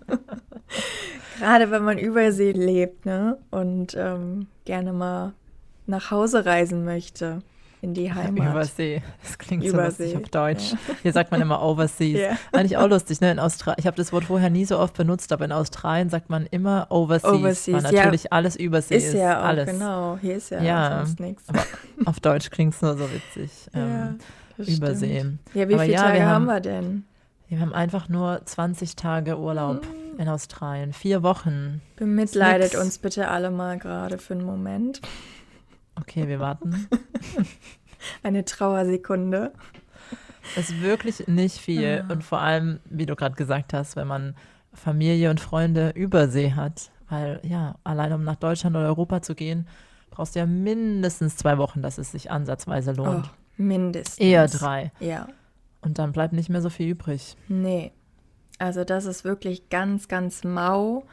Gerade wenn man übersee lebt, ne? Und ähm, gerne mal nach Hause reisen möchte. In die Heimat. Übersee. Das klingt so Übersee, lustig auf Deutsch. Hier sagt man immer Overseas. Ja. Eigentlich auch lustig, ne? In Austra ich habe das Wort vorher nie so oft benutzt, aber in Australien sagt man immer Overseas, Overseas, weil ja. natürlich alles Übersee ist. Ist ja auch, alles. genau. Hier ist ja, Ja, sonst nichts. Auf Deutsch klingt es nur so witzig. Ja, Ähm, Übersee. stimmt. Ja, wie Aber viele ja, Tage wir haben haben- wir denn? Wir haben einfach nur 20 Tage Urlaub Mm. in Australien. Vier Wochen. Bemitleidet uns bitte alle mal gerade für einen Moment. Okay, wir warten. Eine Trauersekunde. Es ist wirklich nicht viel. Ah. Und vor allem, wie du gerade gesagt hast, wenn man Familie und Freunde übersee hat. Weil ja, allein um nach Deutschland oder Europa zu gehen, brauchst du ja mindestens zwei Wochen, dass es sich ansatzweise Oh, lohnt. mindestens. Eher drei. Ja. Und dann bleibt nicht mehr so viel übrig. Nee. Also das ist wirklich ganz, ganz mau.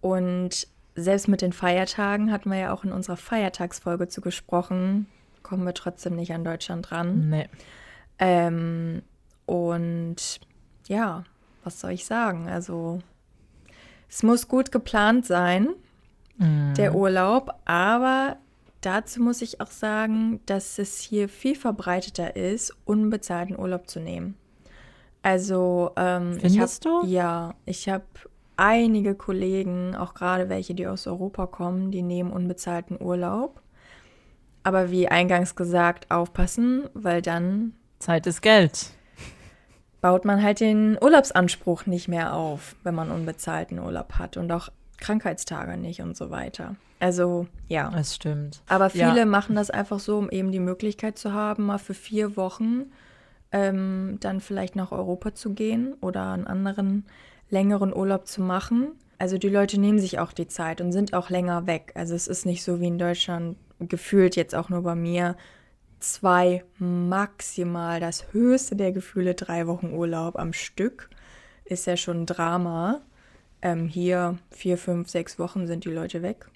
Und selbst mit den Feiertagen hatten wir ja auch in unserer Feiertagsfolge zu gesprochen, kommen wir trotzdem nicht an Deutschland ran. Nee. Ähm, und ja, was soll ich sagen? Also es muss gut geplant sein, Mhm. der Urlaub, aber dazu muss ich auch sagen, dass es hier viel verbreiteter ist, unbezahlten Urlaub zu nehmen. Also ähm, ich habe Findest du? ja, ich habe einige Kollegen, auch gerade welche, die aus Europa kommen, die nehmen unbezahlten Urlaub. Aber wie eingangs gesagt, aufpassen, weil dann Zeit ist Geld. baut man halt den Urlaubsanspruch nicht mehr auf, wenn man unbezahlten Urlaub hat und auch Krankheitstage nicht und so weiter. Also ja. Das stimmt. Aber Ja. viele machen das einfach so, um eben die Möglichkeit zu haben, mal für vier Wochen ähm, dann vielleicht nach Europa zu gehen oder einen anderen längeren Urlaub zu machen. Also die Leute nehmen sich auch die Zeit und sind auch länger weg. Also es ist nicht so wie in Deutschland gefühlt jetzt auch nur bei mir zwei maximal das höchste der Gefühle drei Wochen Urlaub am Stück ist ja schon ein Drama. Ähm, hier vier, fünf, sechs Wochen sind die Leute weg.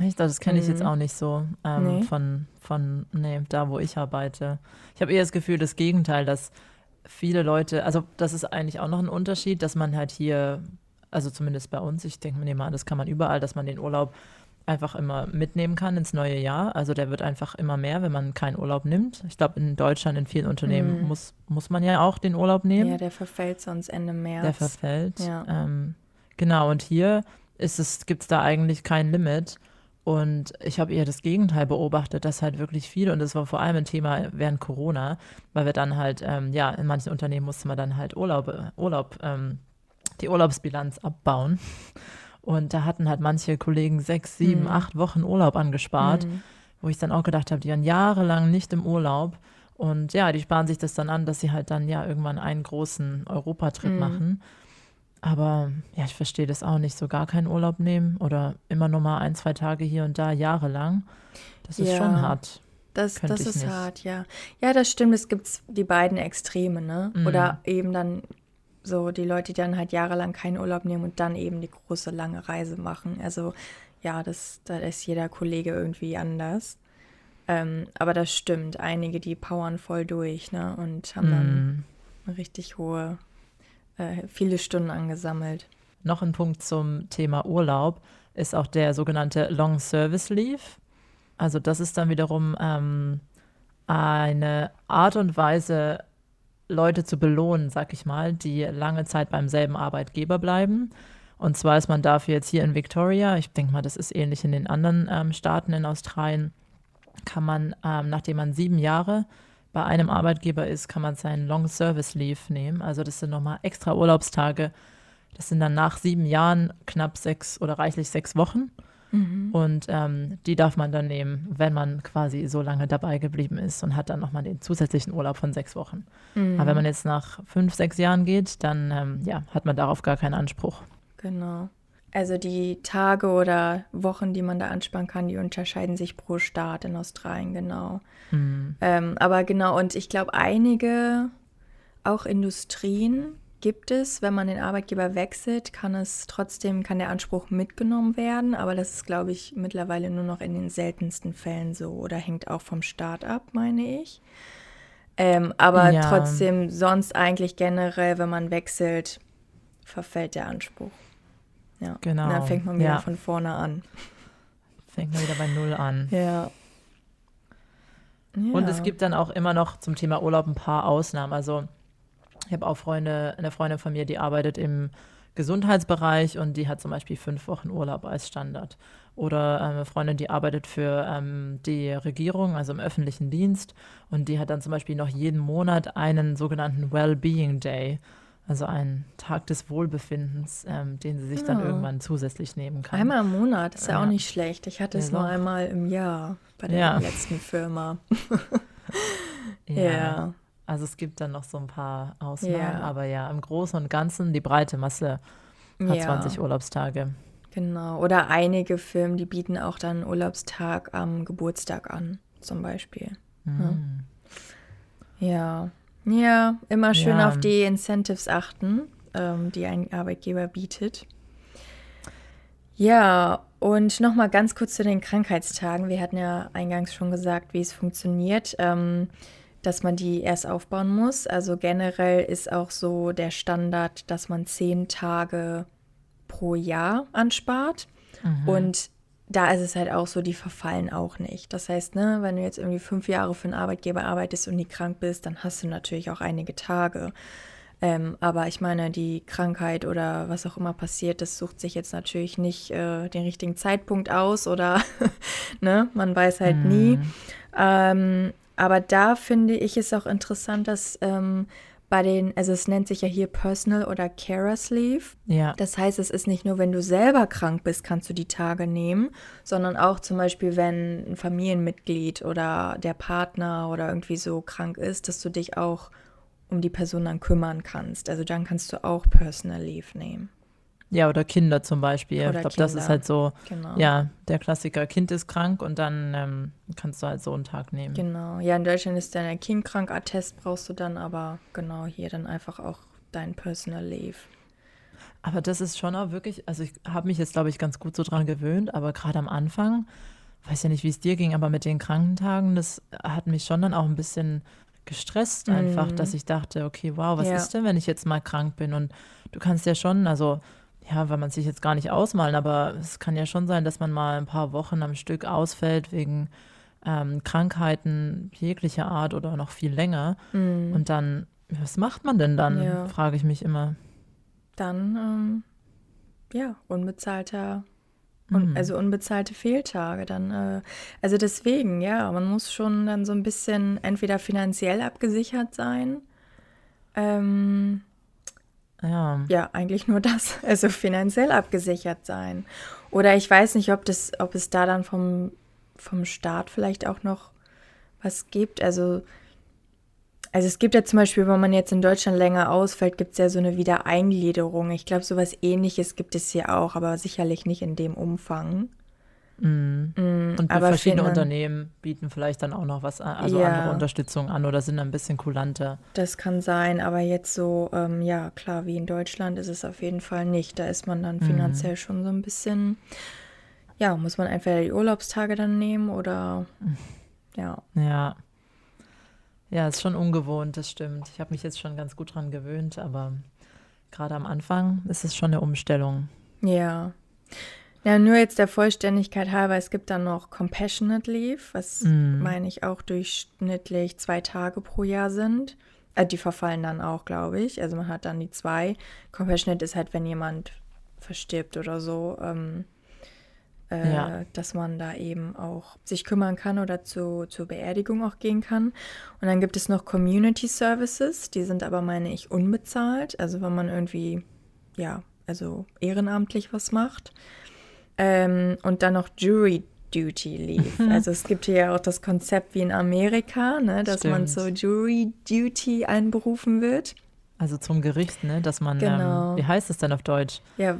Echt? Das kenne ich jetzt Mhm. auch nicht so ähm, Nee. von, von, nee, da wo ich arbeite. Ich habe eher das Gefühl, das Gegenteil, dass viele Leute, also das ist eigentlich auch noch ein Unterschied, dass man halt hier, also zumindest bei uns, ich denke mir mal, an, das kann man überall, dass man den Urlaub einfach immer mitnehmen kann ins neue Jahr. Also der wird einfach immer mehr, wenn man keinen Urlaub nimmt. Ich glaube, in Deutschland, in vielen Unternehmen Mhm. muss, muss man ja auch den Urlaub nehmen. Ja, der verfällt sonst Ende März. Der verfällt. Ja. Ähm, genau, und hier ist es, gibt es da eigentlich kein Limit. Und ich habe eher das Gegenteil beobachtet, dass halt wirklich viele, und das war vor allem ein Thema während Corona, weil wir dann halt, ähm, ja, in manchen Unternehmen musste man dann halt Urlaub, Urlaub, ähm, die Urlaubsbilanz abbauen. Und da hatten halt manche Kollegen sechs, sieben, Mhm. acht Wochen Urlaub angespart, Mhm. wo ich dann auch gedacht habe, die waren jahrelang nicht im Urlaub. Und ja, die sparen sich das dann an, dass sie halt dann ja irgendwann einen großen Europatrip Mhm. machen. Aber ja, ich verstehe das auch nicht, so gar keinen Urlaub nehmen oder immer nur mal ein, zwei Tage hier und da jahrelang. Das ist Ja. schon hart. Das, Könnte das ist nicht. hart, ja. Ja, das stimmt. Es gibt die beiden Extreme, ne? Mhm. Oder eben dann so die Leute, die dann halt jahrelang keinen Urlaub nehmen und dann eben die große lange Reise machen. Also ja, das, da ist jeder Kollege irgendwie anders. Ähm, aber das stimmt. Einige, die powern voll durch, ne? Und haben dann Mm. eine richtig hohe, äh, viele Stunden angesammelt. Noch ein Punkt zum Thema Urlaub ist auch der sogenannte Long Service Leave. Also das ist dann wiederum ähm, eine Art und Weise, Leute zu belohnen, sag ich mal, die lange Zeit beim selben Arbeitgeber bleiben. Und zwar ist man dafür jetzt hier in Victoria, ich denke mal, das ist ähnlich in den anderen ähm, Staaten in Australien, kann man, ähm, nachdem man sieben Jahre bei einem Arbeitgeber ist, kann man seinen Long Service Leave nehmen. Also das sind nochmal extra Urlaubstage. Das sind dann nach sieben Jahren knapp sechs oder reichlich sechs Wochen. Mhm. Und ähm, die darf man dann nehmen, wenn man quasi so lange dabei geblieben ist und hat dann nochmal den zusätzlichen Urlaub von sechs Wochen. Mhm. Aber wenn man jetzt nach fünf, sechs Jahren geht, dann ähm, ja, hat man darauf gar keinen Anspruch. Genau. Also die Tage oder Wochen, die man da anspannen kann, die unterscheiden sich pro Staat in Australien, genau. Mhm. Ähm, aber genau, und ich glaube, einige, auch Industrien, gibt es, wenn man den Arbeitgeber wechselt, kann es trotzdem, kann der Anspruch mitgenommen werden, aber das ist, glaube ich, mittlerweile nur noch in den seltensten Fällen so oder hängt auch vom Staat ab, meine ich. Ähm, aber ja. trotzdem, sonst eigentlich generell, wenn man wechselt, verfällt der Anspruch. Ja. Genau. Und dann fängt man wieder ja. von vorne an. Fängt man wieder bei Null an. Ja. Und es gibt dann auch immer noch zum Thema Urlaub ein paar Ausnahmen. Also ich habe auch Freunde, eine Freundin von mir, die arbeitet im Gesundheitsbereich und die hat zum Beispiel fünf Wochen Urlaub als Standard. Oder ähm, eine Freundin, die arbeitet für ähm, die Regierung, also im öffentlichen Dienst, und die hat dann zum Beispiel noch jeden Monat einen sogenannten Well-Being Day. Also einen Tag des Wohlbefindens, ähm, den sie sich ja. dann irgendwann zusätzlich nehmen kann. Einmal im Monat ist ja, ja auch nicht schlecht. Ich hatte es nur einmal im Jahr bei der ja. letzten Firma. ja. Also es gibt dann noch so ein paar Ausnahmen, aber ja, im Großen und Ganzen die breite Masse hat 20 Urlaubstage. Genau. Oder einige Firmen, die bieten auch dann Urlaubstag am Geburtstag an, zum Beispiel. Mhm. Ja. Ja, immer schön ja. auf die Incentives achten, ähm, die ein Arbeitgeber bietet. Ja, und nochmal ganz kurz zu den Krankheitstagen. Wir hatten ja eingangs schon gesagt, wie es funktioniert, ähm, dass man die erst aufbauen muss. Also generell ist auch so der Standard, dass man zehn Tage pro Jahr anspart. Mhm. Und da ist es halt auch so, die verfallen auch nicht. Das heißt, ne, wenn du jetzt irgendwie fünf Jahre für einen Arbeitgeber arbeitest und nie krank bist, dann hast du natürlich auch einige Tage. Ähm, aber ich meine, die Krankheit oder was auch immer passiert, das sucht sich jetzt natürlich nicht äh, den richtigen Zeitpunkt aus oder ne, man weiß halt mm. nie. Mhm. Ähm, aber da finde ich es auch interessant, dass ähm, bei den, also es nennt sich ja hier Personal oder Carer Sleeve. Ja. Das heißt, es ist nicht nur, wenn du selber krank bist, kannst du die Tage nehmen, sondern auch zum Beispiel, wenn ein Familienmitglied oder der Partner oder irgendwie so krank ist, dass du dich auch um die Person dann kümmern kannst. Also dann kannst du auch Personal Leave nehmen. Ja, oder Kinder zum Beispiel. Oder ich glaube, das ist halt so, genau. ja, der Klassiker, Kind ist krank und dann ähm, kannst du halt so einen Tag nehmen. Genau. Ja, in Deutschland ist dann ein Kind krank, Attest brauchst du dann, aber genau hier dann einfach auch dein Personal Leave. Aber das ist schon auch wirklich, also ich habe mich jetzt, glaube ich, ganz gut so dran gewöhnt, aber gerade am Anfang, weiß ja nicht, wie es dir ging, aber mit den Krankentagen, das hat mich schon dann auch ein bisschen gestresst einfach, mm. dass ich dachte, okay, wow, was ja. ist denn, wenn ich jetzt mal krank bin? Und du kannst ja schon, also ja, weil man sich jetzt gar nicht ausmalen, aber es kann ja schon sein, dass man mal ein paar Wochen am Stück ausfällt wegen ähm, Krankheiten jeglicher Art oder noch viel länger. Mm. Und dann, was macht man denn dann, ja. frage ich mich immer. Dann, ähm, ja, unbezahlter, un, mm. also unbezahlte Fehltage. Dann, äh, also deswegen, ja, man muss schon dann so ein bisschen entweder finanziell abgesichert sein. Ähm, ja. ja, eigentlich nur das. Also finanziell abgesichert sein. Oder ich weiß nicht, ob, das, ob es da dann vom, vom Staat vielleicht auch noch was gibt. Also, also es gibt ja zum Beispiel, wenn man jetzt in Deutschland länger ausfällt, gibt es ja so eine Wiedereingliederung. Ich glaube, sowas ähnliches gibt es hier auch, aber sicherlich nicht in dem Umfang. Mhm. Mm, und verschiedene Unternehmen bieten vielleicht dann auch noch was an, also ja, andere Unterstützung an oder sind ein bisschen kulanter. Das kann sein, aber jetzt so, ähm, ja, klar, wie in Deutschland ist es auf jeden Fall nicht. Da ist man dann mhm. finanziell mhm. schon so ein bisschen, ja, muss man entweder die Urlaubstage dann nehmen oder, ja. Ja. Ja, ist schon ungewohnt, das stimmt. Ich habe mich jetzt schon ganz gut dran gewöhnt, aber gerade am Anfang ist es schon eine Umstellung. Ja. Ja, nur jetzt der Vollständigkeit halber, es gibt dann noch Compassionate Leave, was mm. meine ich auch durchschnittlich zwei Tage pro Jahr sind. Äh, die verfallen dann auch, glaube ich. Also man hat dann die zwei. Compassionate ist halt, wenn jemand verstirbt oder so. Ähm, äh, Ja. dass man da eben auch sich kümmern kann oder zu, zur Beerdigung auch gehen kann. Und dann gibt es noch Community Services, die sind aber, meine ich, unbezahlt. Also wenn man irgendwie, ja, also ehrenamtlich was macht. Ähm, und dann noch Jury Duty Leave. Also es gibt hier ja auch das Konzept wie in Amerika, ne, dass man zur Stimmt. Jury Duty einberufen wird. Also zum Gericht, ne? Dass man, Genau. ähm, wie heißt es denn auf Deutsch? Ja,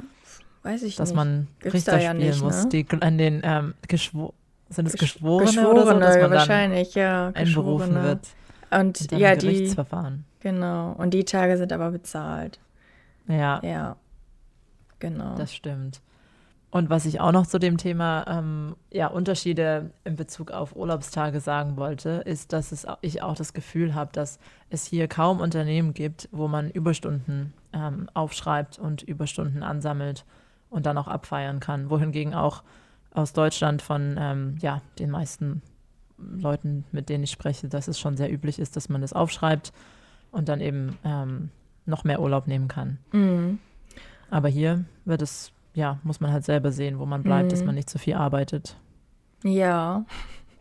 weiß ich Dass nicht. man Gibt's Richter da ja spielen nicht, muss. ne? Die an den ähm, Geschwo sind es Gesch- Geschworene, Geschworene, oder so, dass man wahrscheinlich, ja. einberufen wird. Und Und ja, die, Gerichtsverfahren. genau. Und die Tage sind aber bezahlt. Ja, Ja, genau. das stimmt. Und was ich auch noch zu dem Thema ähm, ja, Unterschiede in Bezug auf Urlaubstage sagen wollte, ist, dass es, ich auch das Gefühl habe, dass es hier kaum Unternehmen gibt, wo man Überstunden ähm, aufschreibt und Überstunden ansammelt und dann auch abfeiern kann. Wohingegen auch aus Deutschland von ähm, ja, den meisten Leuten, mit denen ich spreche, dass es schon sehr üblich ist, dass man das aufschreibt und dann eben ähm, noch mehr Urlaub nehmen kann. Mhm. Aber hier wird es, ja, muss man halt selber sehen, wo man bleibt, dass Mhm. man nicht zu viel arbeitet. Ja.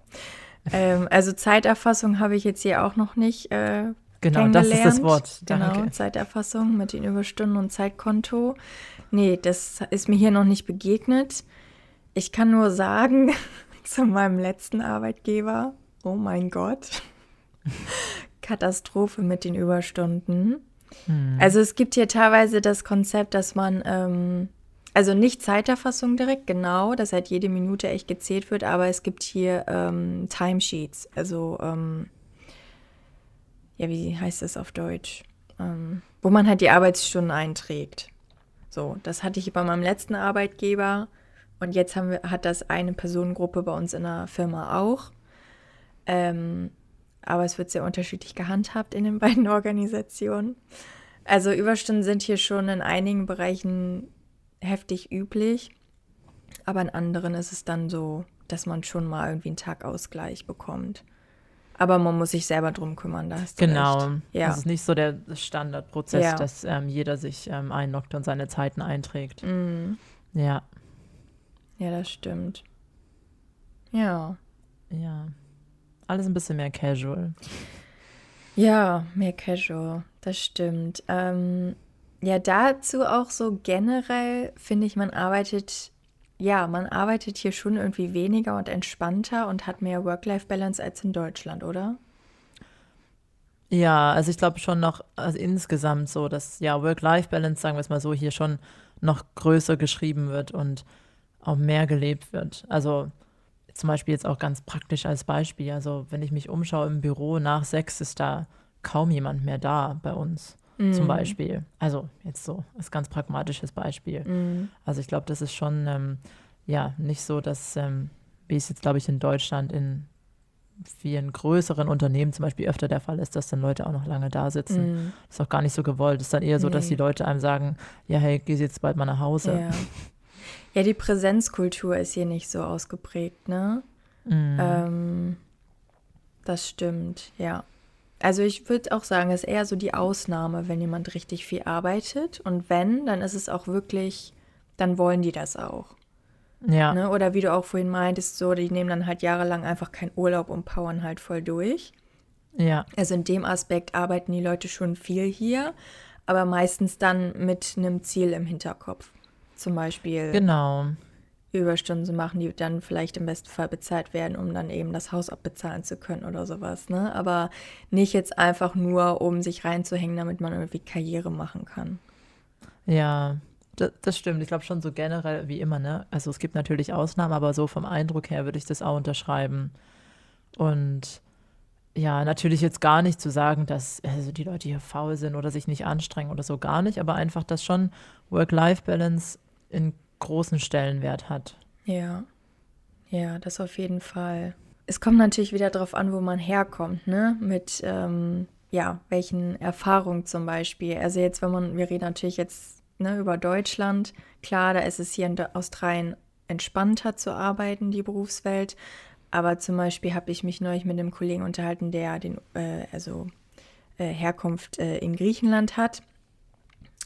ähm, also Zeiterfassung habe ich jetzt hier auch noch nicht äh, Genau, das ist das. Wort. Genau, Danke. Zeiterfassung mit den Überstunden und Zeitkonto. Nee, das ist mir hier noch nicht begegnet. Ich kann nur sagen, zu meinem letzten Arbeitgeber, oh mein Gott, Katastrophe mit den Überstunden. Hm. Also es gibt hier teilweise das Konzept, dass man, ähm, also nicht Zeiterfassung direkt, genau, dass halt jede Minute echt gezählt wird, aber es gibt hier ähm, Timesheets, also ähm, ja, wie heißt das auf Deutsch? Ähm, wo man halt die Arbeitsstunden einträgt. So, das hatte ich bei meinem letzten Arbeitgeber und jetzt haben wir, hat das eine Personengruppe bei uns in der Firma auch. Ähm, aber es wird sehr unterschiedlich gehandhabt in den beiden Organisationen. Also Überstunden sind hier schon in einigen Bereichen heftig üblich, aber in anderen ist es dann so, dass man schon mal irgendwie einen Tagausgleich bekommt. Aber man muss sich selber drum kümmern, da hast Genau. Ja. Das ist nicht so der Standardprozess, Ja. dass ähm, jeder sich ähm, einloggt und seine Zeiten einträgt. Mm, Ja, ja, das stimmt. Ja. ja. Alles ein bisschen mehr casual. Ja, mehr casual, das stimmt. Ähm, ja, dazu auch so generell finde ich, man arbeitet, ja, man arbeitet hier schon irgendwie weniger und entspannter und hat mehr Work-Life-Balance als in Deutschland, oder? Ja, also ich glaube schon noch, also insgesamt so, dass ja Work-Life-Balance, sagen wir es mal so, hier schon noch größer geschrieben wird und auch mehr gelebt wird. Also zum Beispiel jetzt auch ganz praktisch als Beispiel. Also wenn ich mich umschaue im Büro nach sechs, ist da kaum jemand mehr da bei uns. Zum Beispiel. Also jetzt so, ist ganz pragmatisches Beispiel. Mm, Also ich glaube, das ist schon ähm, ja nicht so, dass, ähm, wie es jetzt, glaube ich, in Deutschland in vielen größeren Unternehmen zum Beispiel öfter der Fall ist, dass dann Leute auch noch lange da sitzen. mm, Das ist auch gar nicht so gewollt. Das ist dann eher so, dass Nee. die Leute einem sagen, ja, hey, geh jetzt bald mal nach Hause. ja. Ja, die Präsenzkultur ist hier nicht so ausgeprägt, ne? Mm. Ähm, das stimmt, ja. Also ich würde auch sagen, es ist eher so die Ausnahme, wenn jemand richtig viel arbeitet. Und wenn, dann ist es auch wirklich, dann wollen die das auch. ja, Ne? Oder wie du auch vorhin meintest, so, die nehmen dann halt jahrelang einfach keinen Urlaub und powern halt voll durch. ja, Also in dem Aspekt arbeiten die Leute schon viel hier, aber meistens dann mit einem Ziel im Hinterkopf. Zum Beispiel genau. Überstunden zu machen, die dann vielleicht im besten Fall bezahlt werden, um dann eben das Haus abbezahlen zu können oder sowas. Ne? Aber nicht jetzt einfach nur, um sich reinzuhängen, damit man irgendwie Karriere machen kann. Ja, das, das stimmt. Ich glaube schon so generell wie immer, ne? Also es gibt natürlich Ausnahmen, aber so vom Eindruck her würde ich das auch unterschreiben. Und ja, natürlich jetzt gar nicht zu sagen, dass also die Leute hier faul sind oder sich nicht anstrengen oder so gar nicht, aber einfach, dass schon Work-Life-Balance in großen Stellenwert hat. Ja, ja, das auf jeden Fall. Es kommt natürlich wieder darauf an, wo man herkommt, ne? Mit, ähm, ja, welchen Erfahrungen zum Beispiel. Also jetzt, wenn man, wir reden natürlich jetzt ne, über Deutschland. Klar, da ist es hier in Australien entspannter zu arbeiten, die Berufswelt. Aber zum Beispiel habe ich mich neulich mit einem Kollegen unterhalten, der den, äh, also äh, Herkunft äh, in Griechenland hat.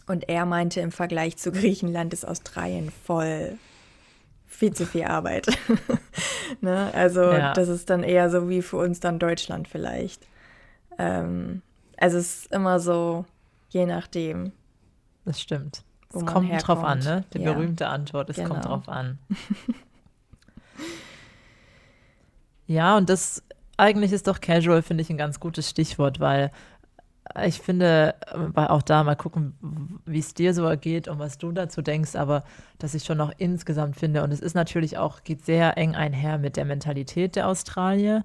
Und er meinte, im Vergleich zu Griechenland ist Australien voll viel zu viel Arbeit. ne? Also ja. das ist dann eher so wie für uns dann Deutschland vielleicht. Ähm, also es ist immer so, je nachdem. Das stimmt. Es kommt herkommt. drauf an, ne? Die ja. berühmte Antwort, es genau. kommt drauf an. ja, und das eigentlich ist doch Casual, finde ich, ein ganz gutes Stichwort, weil ich finde, auch da mal gucken, wie es dir so ergeht und was du dazu denkst, aber dass ich schon noch insgesamt finde, und es ist natürlich auch, geht sehr eng einher mit der Mentalität der Australier.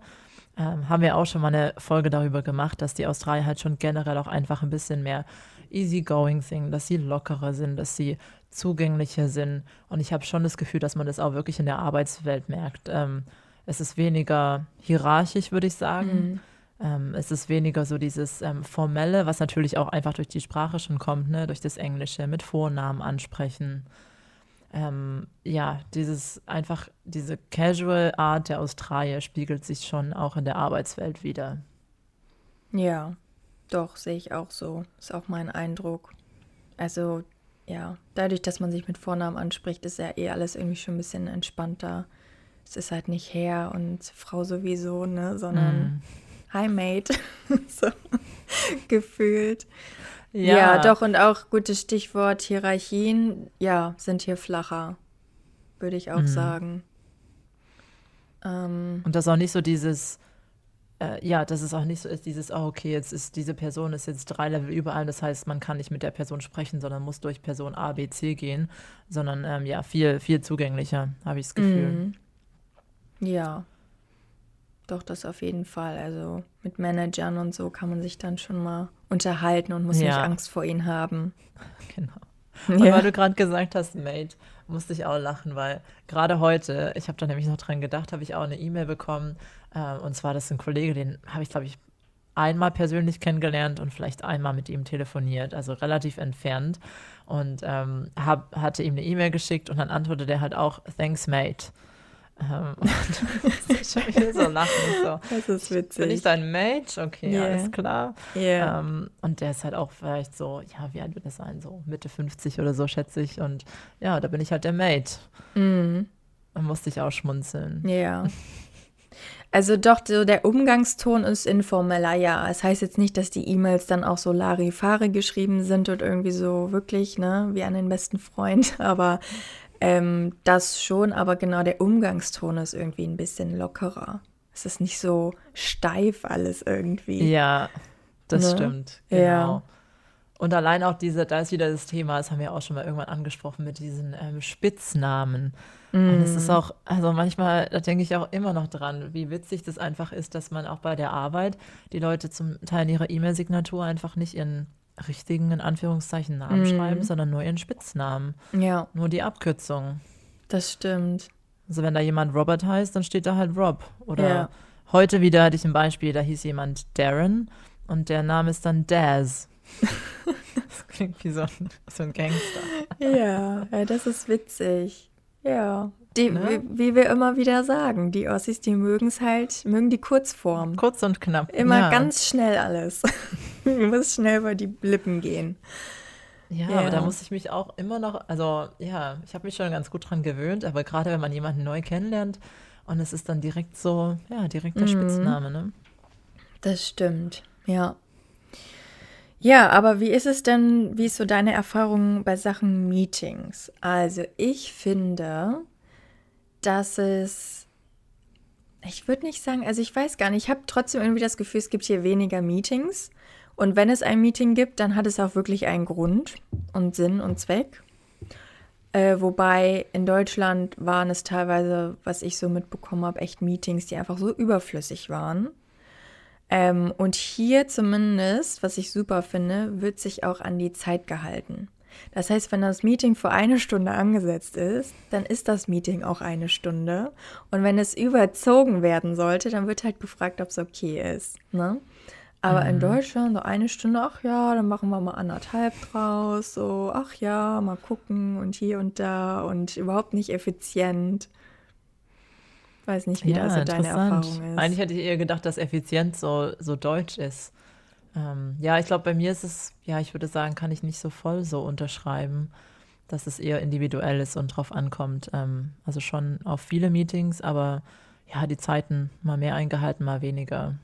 Ähm, haben wir auch schon mal eine Folge darüber gemacht, dass die Australier halt schon generell auch einfach ein bisschen mehr easygoing sind, dass sie lockerer sind, dass sie zugänglicher sind. Und ich habe schon das Gefühl, dass man das auch wirklich in der Arbeitswelt merkt. Ähm, es ist weniger hierarchisch, würde ich sagen. Mhm ähm, es ist weniger so dieses ähm, Formelle, was natürlich auch einfach durch die Sprache schon kommt, ne? durch das Englische, mit Vornamen ansprechen. Ähm, ja, dieses einfach, diese Casual Art der Australier spiegelt sich schon auch in der Arbeitswelt wieder. Ja, doch, sehe ich auch so. Ist auch mein Eindruck. Also, ja, dadurch, dass man sich mit Vornamen anspricht, ist ja eh alles irgendwie schon ein bisschen entspannter. Es ist halt nicht Herr und Frau sowieso, ne, sondern mm. Hi Mate, so gefühlt. Ja. ja, doch, und auch gutes Stichwort Hierarchien, ja, sind hier flacher, würde ich auch mhm. sagen. Ähm, und das auch nicht so dieses, äh, ja, dass es auch nicht so ist, dieses, oh, okay, jetzt ist diese Person ist jetzt drei Level überall, das heißt, man kann nicht mit der Person sprechen, sondern muss durch Person A, B, C gehen, sondern ähm, ja, viel, viel zugänglicher, habe ich das Gefühl. Mhm. Ja, doch, das auf jeden Fall. Also mit Managern und so kann man sich dann schon mal unterhalten und muss ja. nicht Angst vor ihnen haben. Genau. Und ja. weil du gerade gesagt hast, Mate, musste ich auch lachen, weil gerade heute, ich habe da nämlich noch dran gedacht, habe ich auch eine E-Mail bekommen. Äh, und zwar, das ist ein Kollege, den habe ich, glaube ich, einmal persönlich kennengelernt und vielleicht einmal mit ihm telefoniert, also relativ entfernt. Und ähm, hab, hatte ihm eine E-Mail geschickt und dann antwortete er halt auch, thanks, mate. Ähm, schon wieder so lachen. So. Das ist witzig. Bin ich dein Mage? Okay, yeah. alles klar. Yeah. Ähm, und der ist halt auch vielleicht so, ja, wie alt wird das sein? So Mitte 50 oder so, schätze ich. Und ja, da bin ich halt der Mate. Mm. Da musste ich auch schmunzeln. Ja. Also doch, so der Umgangston ist informeller, ja. Es das heißt jetzt nicht, dass die E-Mails dann auch so Larifare geschrieben sind und irgendwie so wirklich, ne, wie an den besten Freund, aber ähm, das schon, aber genau der Umgangston ist irgendwie ein bisschen lockerer. Es ist nicht so steif alles irgendwie. Ja, das ne? stimmt. Genau. Ja. Und allein auch diese, da ist wieder das Thema, das haben wir auch schon mal irgendwann angesprochen mit diesen ähm, Spitznamen. Mm. Und es ist mm. auch, also manchmal, da denke ich auch immer noch dran, wie witzig das einfach ist, dass man auch bei der Arbeit die Leute zum Teil in ihrer E-Mail-Signatur einfach nicht ihren richtigen, in Anführungszeichen, Namen mhm. schreiben, sondern nur ihren Spitznamen. Ja. Nur die Abkürzung. Das stimmt. Also wenn da jemand Robert heißt, dann steht da halt Rob. Oder ja. heute wieder hatte ich ein Beispiel, da hieß jemand Darren und der Name ist dann Daz. das klingt wie so ein, so ein Gangster. Ja, ja, das ist witzig. Ja. Die, ne? wie, wie, wir immer wieder sagen, die Ossis, die mögen es halt, mögen die Kurzform. Kurz und knapp. Immer ja. ganz schnell alles. muss schnell über die Lippen gehen. Ja, ja, aber da muss ich mich auch immer noch, also ja, ich habe mich schon ganz gut dran gewöhnt, aber gerade wenn man jemanden neu kennenlernt und es ist dann direkt so, ja, direkt der mhm. Spitzname, ne? Das stimmt, ja. Ja, aber wie ist es denn, wie ist so deine Erfahrung bei Sachen Meetings? Also ich finde, dass es, ich würde nicht sagen, also ich weiß gar nicht, ich habe trotzdem irgendwie das Gefühl, es gibt hier weniger Meetings. Und wenn es ein Meeting gibt, dann hat es auch wirklich einen Grund und Sinn und Zweck. Äh, wobei in Deutschland waren es teilweise, was ich so mitbekommen habe, echt Meetings, die einfach so überflüssig waren. Ähm, und hier zumindest, was ich super finde, wird sich auch an die Zeit gehalten. Das heißt, wenn das Meeting für eine Stunde angesetzt ist, dann ist das Meeting auch eine Stunde. Und wenn es überzogen werden sollte, dann wird halt gefragt, ob es okay ist. Ne? Aber mhm. in Deutschland so eine Stunde, ach ja, dann machen wir mal anderthalb draus, so, ach ja, mal gucken und hier und da und überhaupt nicht effizient. Weiß nicht, wie ja, da so deine Erfahrung ist. Eigentlich hätte ich eher gedacht, dass Effizienz so, so deutsch ist. Ähm, ja, ich glaube, bei mir ist es, ja, ich würde sagen, kann ich nicht so voll so unterschreiben. dass es eher individuell ist und drauf ankommt. Ähm, also schon auf viele Meetings, aber ja, die Zeiten mal mehr eingehalten, mal weniger.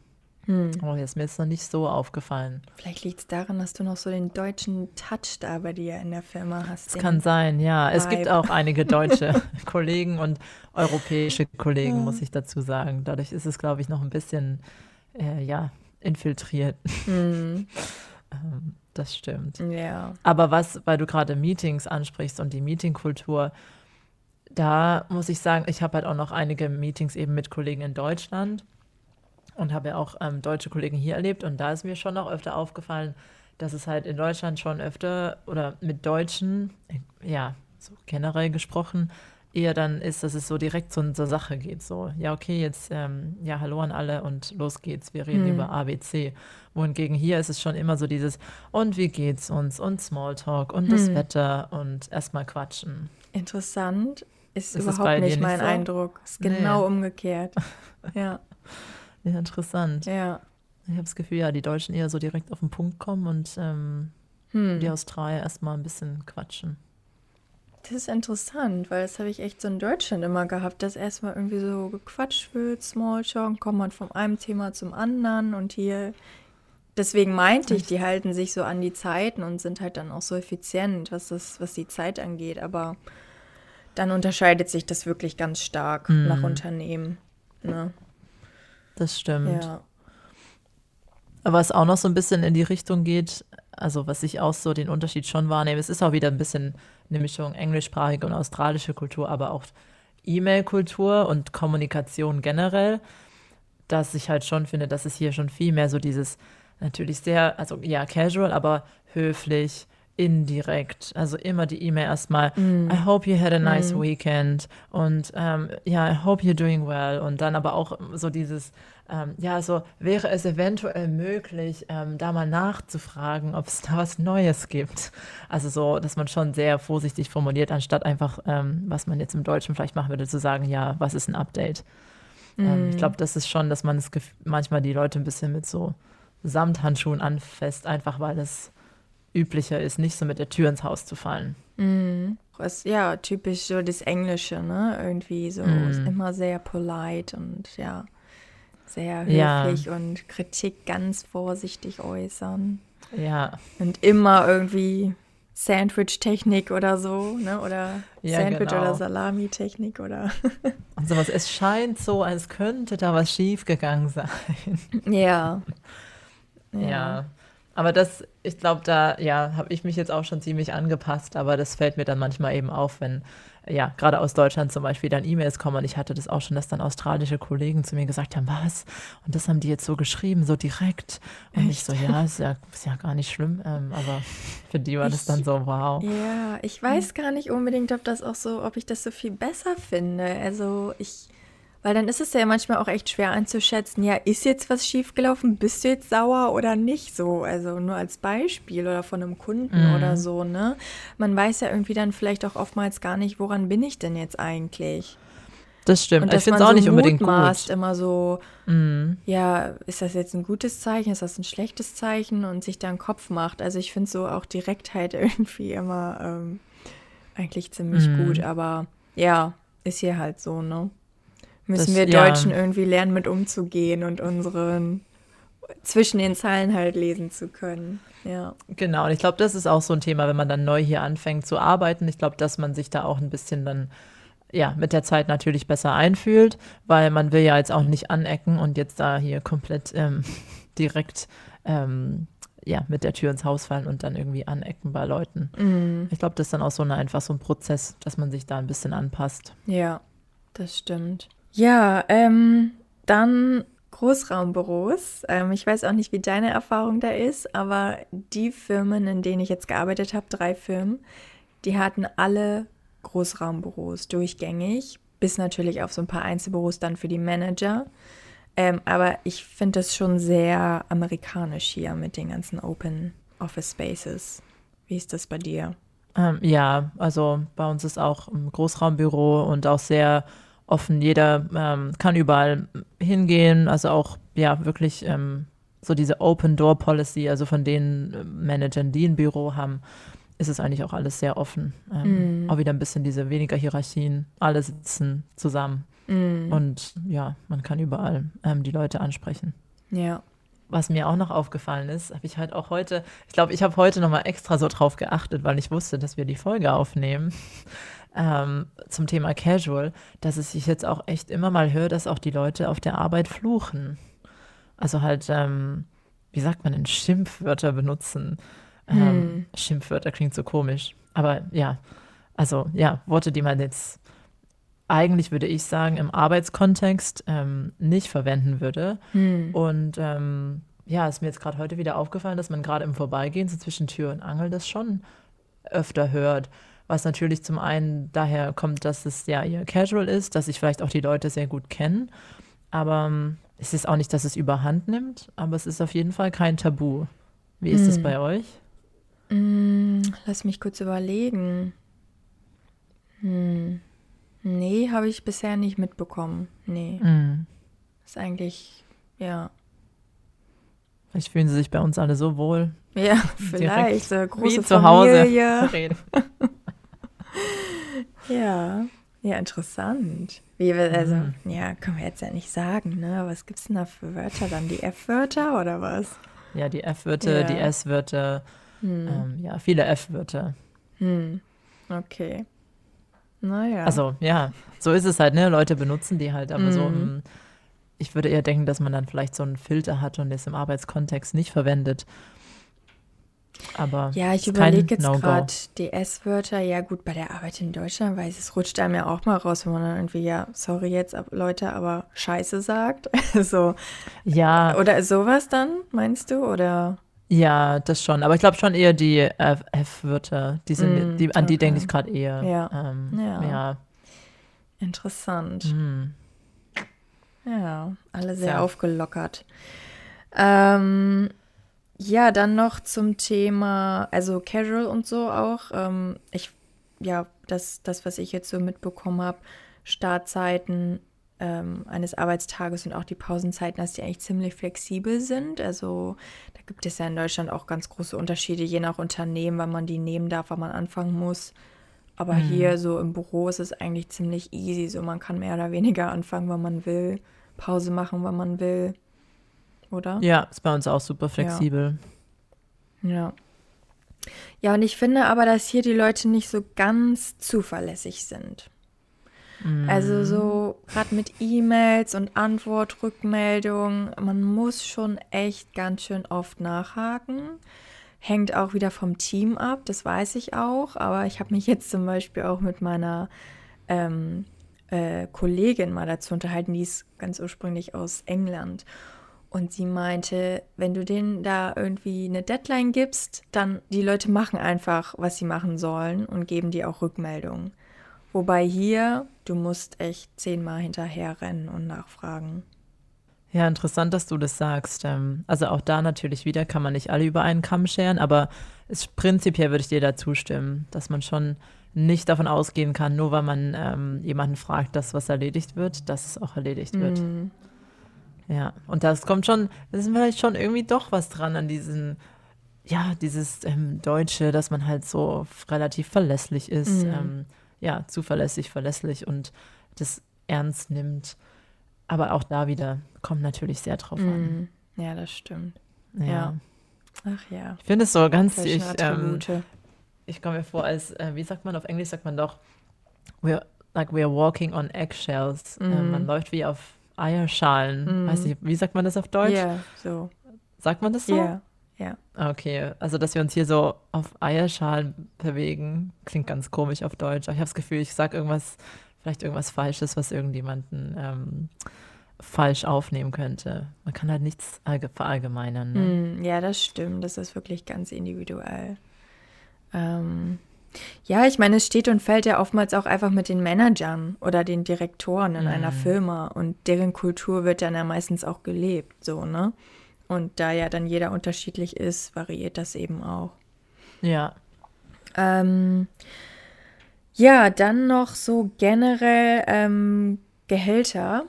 Hm. Oh, jetzt mir ist noch nicht so aufgefallen. Vielleicht liegt es daran, dass du noch so den deutschen Touch da bei dir in der Firma hast. Es kann sein, ja. Vibe. Es gibt auch einige deutsche Kollegen und europäische Kollegen, ja. muss ich dazu sagen. Dadurch ist es, glaube ich, noch ein bisschen, äh, ja, infiltriert. Hm. ähm, das stimmt. Ja. Aber was, weil du gerade Meetings ansprichst und die Meetingkultur, da muss ich sagen, ich habe halt auch noch einige Meetings eben mit Kollegen in Deutschland und habe ja auch ähm, deutsche Kollegen hier erlebt und da ist mir schon noch öfter aufgefallen, dass es halt in Deutschland schon öfter oder mit Deutschen, ja, so generell gesprochen, eher dann ist, dass es so direkt so zur Sache geht. So, ja, okay, jetzt, ähm, ja, hallo an alle und los geht's. Wir reden hm. über ABC. Wohingegen hier ist es schon immer so dieses, und wie geht's uns? Und Smalltalk und hm. das Wetter und erstmal quatschen. Interessant. Ist, ist überhaupt nicht mein so? Eindruck. Ist genau nee. umgekehrt. ja. Ja, interessant. Ja. Ich habe das Gefühl, ja, die Deutschen eher so direkt auf den Punkt kommen und ähm, hm. die Australier erstmal ein bisschen quatschen. Das ist interessant, weil das habe ich echt so in Deutschland immer gehabt, dass erstmal irgendwie so gequatscht wird, Smalltalk, kommt man von einem Thema zum anderen und hier. Deswegen meinte ich, die halten sich so an die Zeiten und sind halt dann auch so effizient, was das, was die Zeit angeht. Aber dann unterscheidet sich das wirklich ganz stark mhm. nach Unternehmen. Ne? Das stimmt. Ja. Aber was auch noch so ein bisschen in die Richtung geht, also was ich auch so den Unterschied schon wahrnehme, es ist auch wieder ein bisschen eine Mischung englischsprachige und australische Kultur, aber auch E-Mail-Kultur und Kommunikation generell, dass ich halt schon finde, dass es hier schon viel mehr so dieses natürlich sehr, also ja, casual, aber höflich, indirekt. Also immer die E-Mail erstmal, mm. I hope you had a nice mm. weekend und ähm, ja, I hope you're doing well. Und dann aber auch so dieses, ähm, ja, so wäre es eventuell möglich, ähm, da mal nachzufragen, ob es da was Neues gibt. Also so, dass man schon sehr vorsichtig formuliert, anstatt einfach, ähm, was man jetzt im Deutschen vielleicht machen würde, zu sagen, ja, was ist ein Update? Mm. ich glaube, das ist schon, dass man es manchmal die Leute ein bisschen mit so Samthandschuhen anfasst, einfach weil es üblicher ist, nicht so mit der Tür ins Haus zu fallen. Mhm. Was, ja, typisch so das Englische, ne? Irgendwie so mhm. immer sehr polite und ja, sehr höflich ja. und Kritik ganz vorsichtig äußern. Ja. Und immer irgendwie Sandwich-Technik oder so, ne? Oder ja, Sandwich- genau. oder Salami-Technik oder. und sowas. Es scheint so, als könnte da was schiefgegangen sein. Ja. ja. ja. Aber das, ich glaube, da, ja, habe ich mich jetzt auch schon ziemlich angepasst, aber das fällt mir dann manchmal eben auf, wenn, ja, gerade aus Deutschland zum Beispiel dann E-Mails kommen und ich hatte das auch schon, dass dann australische Kollegen zu mir gesagt haben, was? Und das haben die jetzt so geschrieben, so direkt. Und Echt? ich so, ja, ist ja, ist ja gar nicht schlimm, ähm, aber für die war ich, das dann so, wow. Ja, ich weiß gar nicht unbedingt, ob das auch so, ob ich das so viel besser finde. Also ich weil dann ist es ja manchmal auch echt schwer einzuschätzen, ja, ist jetzt was schiefgelaufen? Bist du jetzt sauer oder nicht so? Also nur als Beispiel oder von einem Kunden mhm. oder so, ne? Man weiß ja irgendwie dann vielleicht auch oftmals gar nicht, woran bin ich denn jetzt eigentlich? Das stimmt. Und ich finde es auch so nicht unbedingt gut. immer so, mhm. ja, ist das jetzt ein gutes Zeichen, ist das ein schlechtes Zeichen und sich da einen Kopf macht. Also ich finde so auch Direktheit irgendwie immer ähm, eigentlich ziemlich mhm. gut, aber ja, ist hier halt so, ne? Müssen das, wir Deutschen ja. irgendwie lernen, mit umzugehen und unseren zwischen den Zeilen halt lesen zu können. Ja. Genau, und ich glaube, das ist auch so ein Thema, wenn man dann neu hier anfängt zu arbeiten. Ich glaube, dass man sich da auch ein bisschen dann ja, mit der Zeit natürlich besser einfühlt, weil man will ja jetzt auch nicht anecken und jetzt da hier komplett ähm, direkt ähm, ja, mit der Tür ins Haus fallen und dann irgendwie anecken bei Leuten. Mhm. Ich glaube, das ist dann auch so eine, einfach so ein Prozess, dass man sich da ein bisschen anpasst. Ja, das stimmt. Ja, ähm, dann Großraumbüros. Ähm, ich weiß auch nicht, wie deine Erfahrung da ist, aber die Firmen, in denen ich jetzt gearbeitet habe, drei Firmen, die hatten alle Großraumbüros durchgängig, bis natürlich auf so ein paar Einzelbüros dann für die Manager. Ähm, aber ich finde das schon sehr amerikanisch hier mit den ganzen Open Office Spaces. Wie ist das bei dir? Ähm, ja, also bei uns ist auch ein Großraumbüro und auch sehr offen. Jeder ähm, kann überall hingehen, also auch ja wirklich ähm, so diese Open Door Policy, also von den äh, Managern, die ein Büro haben, ist es eigentlich auch alles sehr offen. Ähm, mm. Auch wieder ein bisschen diese weniger Hierarchien. Alle sitzen zusammen. Mm. Und ja, man kann überall ähm, die Leute ansprechen. Ja. Was mir auch noch aufgefallen ist, habe ich halt auch heute, ich glaube, ich habe heute nochmal extra so drauf geachtet, weil ich wusste, dass wir die Folge aufnehmen ähm, zum Thema Casual, dass es sich jetzt auch echt immer mal höre, dass auch die Leute auf der Arbeit fluchen. Also halt, ähm, wie sagt man denn, Schimpfwörter benutzen. Ähm, hm. Schimpfwörter klingt so komisch. Aber ja, also ja, Worte, die man jetzt eigentlich, würde ich sagen, im Arbeitskontext ähm, nicht verwenden würde. Hm. Und ähm, ja, ist mir jetzt gerade heute wieder aufgefallen, dass man gerade im Vorbeigehen, so zwischen Tür und Angel, das schon öfter hört. Was natürlich zum einen daher kommt, dass es ja eher casual ist, dass sich vielleicht auch die Leute sehr gut kennen. Aber ähm, es ist auch nicht, dass es überhand nimmt, aber es ist auf jeden Fall kein Tabu. Wie ist es hm. bei euch? Mm, lass mich kurz überlegen. Hm. Nee, habe ich bisher nicht mitbekommen. Nee. Mm. Ist eigentlich, ja. Vielleicht fühlen sie sich bei uns alle so wohl. Ja, vielleicht. So große wie zu Familie. Hause reden. Ja. Ja, interessant. Wie wir, also, mhm. ja, können wir jetzt ja nicht sagen, ne? Was gibt es denn da für Wörter dann? Die F-Wörter oder was? Ja, die F-Wörter, ja. die S-Wörter, hm. Ähm, ja, viele F-Wörter. Hm. Okay. Naja. Also, ja, so ist es halt, ne? Leute benutzen die halt, aber mhm. so im, ich würde eher denken, dass man dann vielleicht so einen Filter hat und es im Arbeitskontext nicht verwendet. Aber ja, ich überlege jetzt no gerade die S-Wörter. Ja, gut, bei der Arbeit in Deutschland, weil es rutscht einem ja auch mal raus, wenn man dann irgendwie, ja, sorry jetzt, Leute, aber Scheiße sagt. so. Ja. Oder sowas dann, meinst du? Oder? Ja, das schon. Aber ich glaube schon eher die F-Wörter. Die sind, mm, die, an okay. die denke ich gerade eher. Ja. Ähm, ja. ja. Interessant. Mm. Ja, alle sehr ja. aufgelockert. Ähm, ja, dann noch zum Thema, also Casual und so auch. Ähm, ich, ja, das, das, was ich jetzt so mitbekommen habe, Startzeiten ähm, eines Arbeitstages und auch die Pausenzeiten, dass die eigentlich ziemlich flexibel sind. Also da gibt es ja in Deutschland auch ganz große Unterschiede, je nach Unternehmen, wann man die nehmen darf, wann man anfangen muss. Aber mhm. hier so im Büro ist es eigentlich ziemlich easy. So man kann mehr oder weniger anfangen, wann man will, Pause machen, wann man will. Oder? Ja, ist bei uns auch super flexibel. Ja. ja. Ja, und ich finde aber, dass hier die Leute nicht so ganz zuverlässig sind. Also mhm. so gerade mit E-Mails und Antwort, Rückmeldung, man muss schon echt ganz schön oft nachhaken. Hängt auch wieder vom Team ab, das weiß ich auch. Aber ich habe mich jetzt zum Beispiel auch mit meiner ähm, äh, Kollegin mal dazu unterhalten, die ist ganz ursprünglich aus England. Und sie meinte, wenn du denen da irgendwie eine Deadline gibst, dann die Leute machen einfach, was sie machen sollen und geben dir auch Rückmeldungen. Wobei hier, du musst echt zehnmal hinterher rennen und nachfragen. Ja, interessant, dass du das sagst. Ähm, also auch da natürlich wieder kann man nicht alle über einen Kamm scheren, aber es, prinzipiell würde ich dir da zustimmen, dass man schon nicht davon ausgehen kann, nur weil man ähm, jemanden fragt, dass was erledigt wird, dass es auch erledigt wird. Mm. Ja, und das kommt schon, das ist vielleicht schon irgendwie doch was dran an diesen, ja, dieses ähm, Deutsche, dass man halt so relativ verlässlich ist. Mm. Ähm, ja, zuverlässig, verlässlich und das ernst nimmt. Aber auch da wieder kommt natürlich sehr drauf mm. an. Ja, das stimmt. Ja. ja. Ach ja. Ich finde es so ganz, ich, ähm, ich komme mir vor, als, äh, wie sagt man auf Englisch, sagt man doch, we're, like we're walking on eggshells. Mm. Äh, man mhm. läuft wie auf Eierschalen. Mm. Weiß nicht, wie sagt man das auf Deutsch? Ja, yeah, so. Sagt man das so? Ja. Yeah. Ja. Okay, also dass wir uns hier so auf Eierschalen bewegen, klingt ganz komisch auf Deutsch. Aber ich habe das Gefühl, ich sage irgendwas, vielleicht irgendwas Falsches, was irgendjemanden ähm, falsch aufnehmen könnte. Man kann halt nichts verallgemeinern. Ne? Mm, ja, das stimmt. Das ist wirklich ganz individuell. Ähm, ja, ich meine, es steht und fällt ja oftmals auch einfach mit den Managern oder den Direktoren in mm. einer Firma und deren Kultur wird dann ja meistens auch gelebt, so, ne? Und da ja dann jeder unterschiedlich ist, variiert das eben auch. Ja. Ähm, ja, dann noch so generell ähm, Gehälter.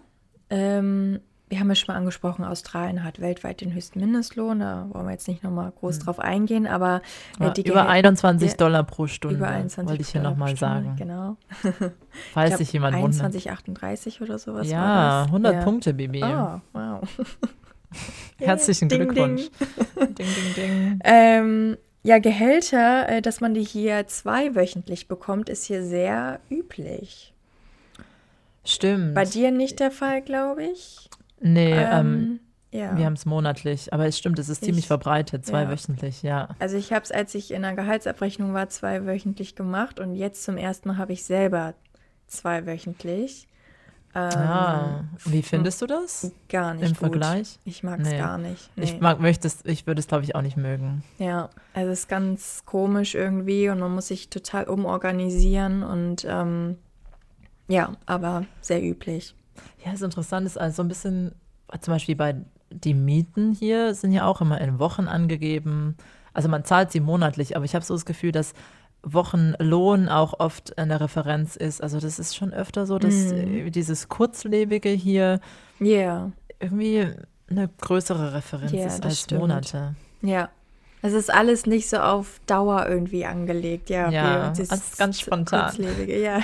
Ähm, wir haben ja schon mal angesprochen, Australien hat weltweit den höchsten Mindestlohn. Da wollen wir jetzt nicht nochmal groß mhm. drauf eingehen, aber äh, die über 21 Dollar pro Stunde. Über 21 wollte ich hier nochmal sagen. Genau. Falls glaub, sich jemand 21, wundert. 38 oder sowas. Ja, 100 ja. Punkte, Baby. Oh, wow. Herzlichen ding, Glückwunsch. Ding, ding, ding. Ähm, ja, Gehälter, äh, dass man die hier zweiwöchentlich bekommt, ist hier sehr üblich. Stimmt. Bei dir nicht der Fall, glaube ich. Nee, ähm, ähm, ja. wir haben es monatlich. Aber es stimmt, es ist ich, ziemlich verbreitet, zweiwöchentlich, ja. ja. Also ich habe es, als ich in der Gehaltsabrechnung war, zweiwöchentlich gemacht und jetzt zum ersten Mal habe ich selber zweiwöchentlich. Ähm, ah, wie findest du das? Gar nicht. Im gut. Vergleich? Ich mag es nee. gar nicht. Nee. Ich mag, möchte es, ich würde es, glaube ich, auch nicht mögen. Ja, also es ist ganz komisch irgendwie und man muss sich total umorganisieren und ähm, ja, aber sehr üblich. Ja, das Interessante ist also so ein bisschen, zum Beispiel bei die Mieten hier sind ja auch immer in Wochen angegeben. Also man zahlt sie monatlich, aber ich habe so das Gefühl, dass Wochenlohn auch oft eine Referenz ist. Also das ist schon öfter so, dass mm. dieses Kurzlebige hier yeah. irgendwie eine größere Referenz yeah, ist als stimmt. Monate. Ja. Es ist alles nicht so auf Dauer irgendwie angelegt, ja. Ja, das ist ganz spontan. Ja.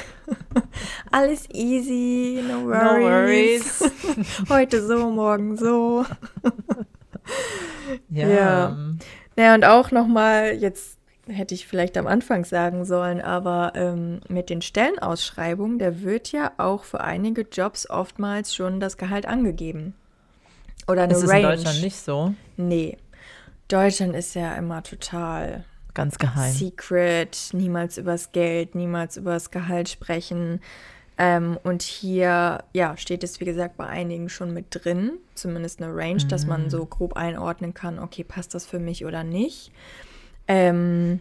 alles easy, no worries. No worries. Heute so, morgen so. ja. ja. Naja, und auch nochmal jetzt hätte ich vielleicht am Anfang sagen sollen, aber ähm, mit den Stellenausschreibungen, da wird ja auch für einige Jobs oftmals schon das Gehalt angegeben. Oder eine ist Range. Ist in Deutschland nicht so? Nee. Deutschland ist ja immer total ganz geheim. Secret, niemals übers Geld, niemals übers Gehalt sprechen. Ähm, und hier, ja, steht es, wie gesagt, bei einigen schon mit drin, zumindest eine Range, mhm. dass man so mhm. grob einordnen kann, okay, passt das für mich oder nicht. Ähm,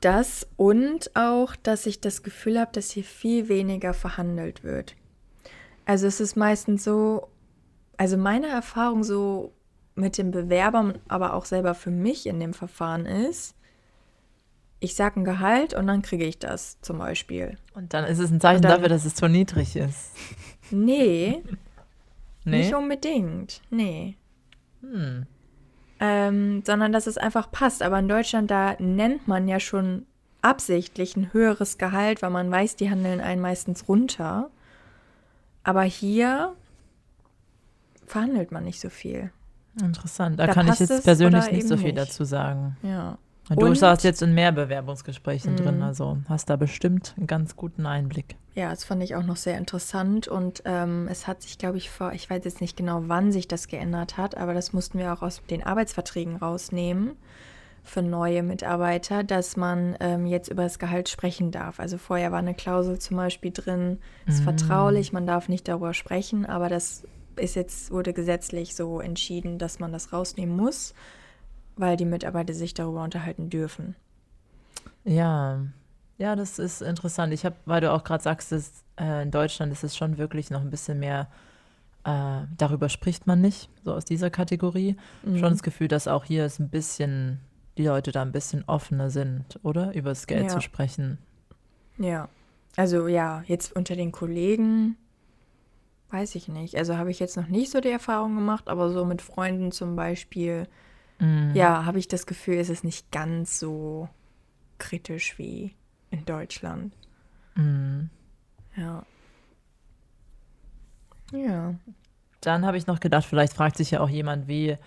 das und auch, dass ich das Gefühl habe, dass hier viel weniger verhandelt wird. Also es ist meistens so, also meine Erfahrung so mit den Bewerbern, aber auch selber für mich in dem Verfahren ist, ich sage ein Gehalt und dann kriege ich das zum Beispiel. Und dann ist es ein Zeichen dann, dafür, dass es zu niedrig ist. Nee. nee? Nicht unbedingt. Nee. Hm ähm, sondern dass es einfach passt. Aber in Deutschland, da nennt man ja schon absichtlich ein höheres Gehalt, weil man weiß, die handeln einen meistens runter. Aber hier verhandelt man nicht so viel. Interessant. Da, da kann ich jetzt persönlich nicht so viel nicht. dazu sagen. Ja. Und du saßt jetzt in mehr Bewerbungsgesprächen drin, mhm. also hast da bestimmt einen ganz guten Einblick. Ja, das fand ich auch noch sehr interessant und ähm, es hat sich, glaube ich, vor, ich weiß jetzt nicht genau, wann sich das geändert hat, aber das mussten wir auch aus den Arbeitsverträgen rausnehmen für neue Mitarbeiter, dass man ähm, jetzt über das Gehalt sprechen darf. Also vorher war eine Klausel zum Beispiel drin, ist mhm. vertraulich, man darf nicht darüber sprechen, aber das ist jetzt, wurde gesetzlich so entschieden, dass man das rausnehmen muss weil die Mitarbeiter sich darüber unterhalten dürfen. Ja, ja, das ist interessant. Ich habe, weil du auch gerade sagst, dass, äh, in Deutschland ist es schon wirklich noch ein bisschen mehr, äh, darüber spricht man nicht, so aus dieser Kategorie. Mhm. Schon das Gefühl, dass auch hier es ein bisschen, die Leute da ein bisschen offener sind, oder? Über das Geld ja. zu sprechen. Ja, also ja, jetzt unter den Kollegen weiß ich nicht. Also habe ich jetzt noch nicht so die Erfahrung gemacht, aber so mit Freunden zum Beispiel mhm. ja, habe ich das Gefühl, ist es nicht ganz so kritisch wie in Deutschland. Mhm. Ja. Ja. Dann habe ich noch gedacht, vielleicht fragt sich ja auch jemand, wie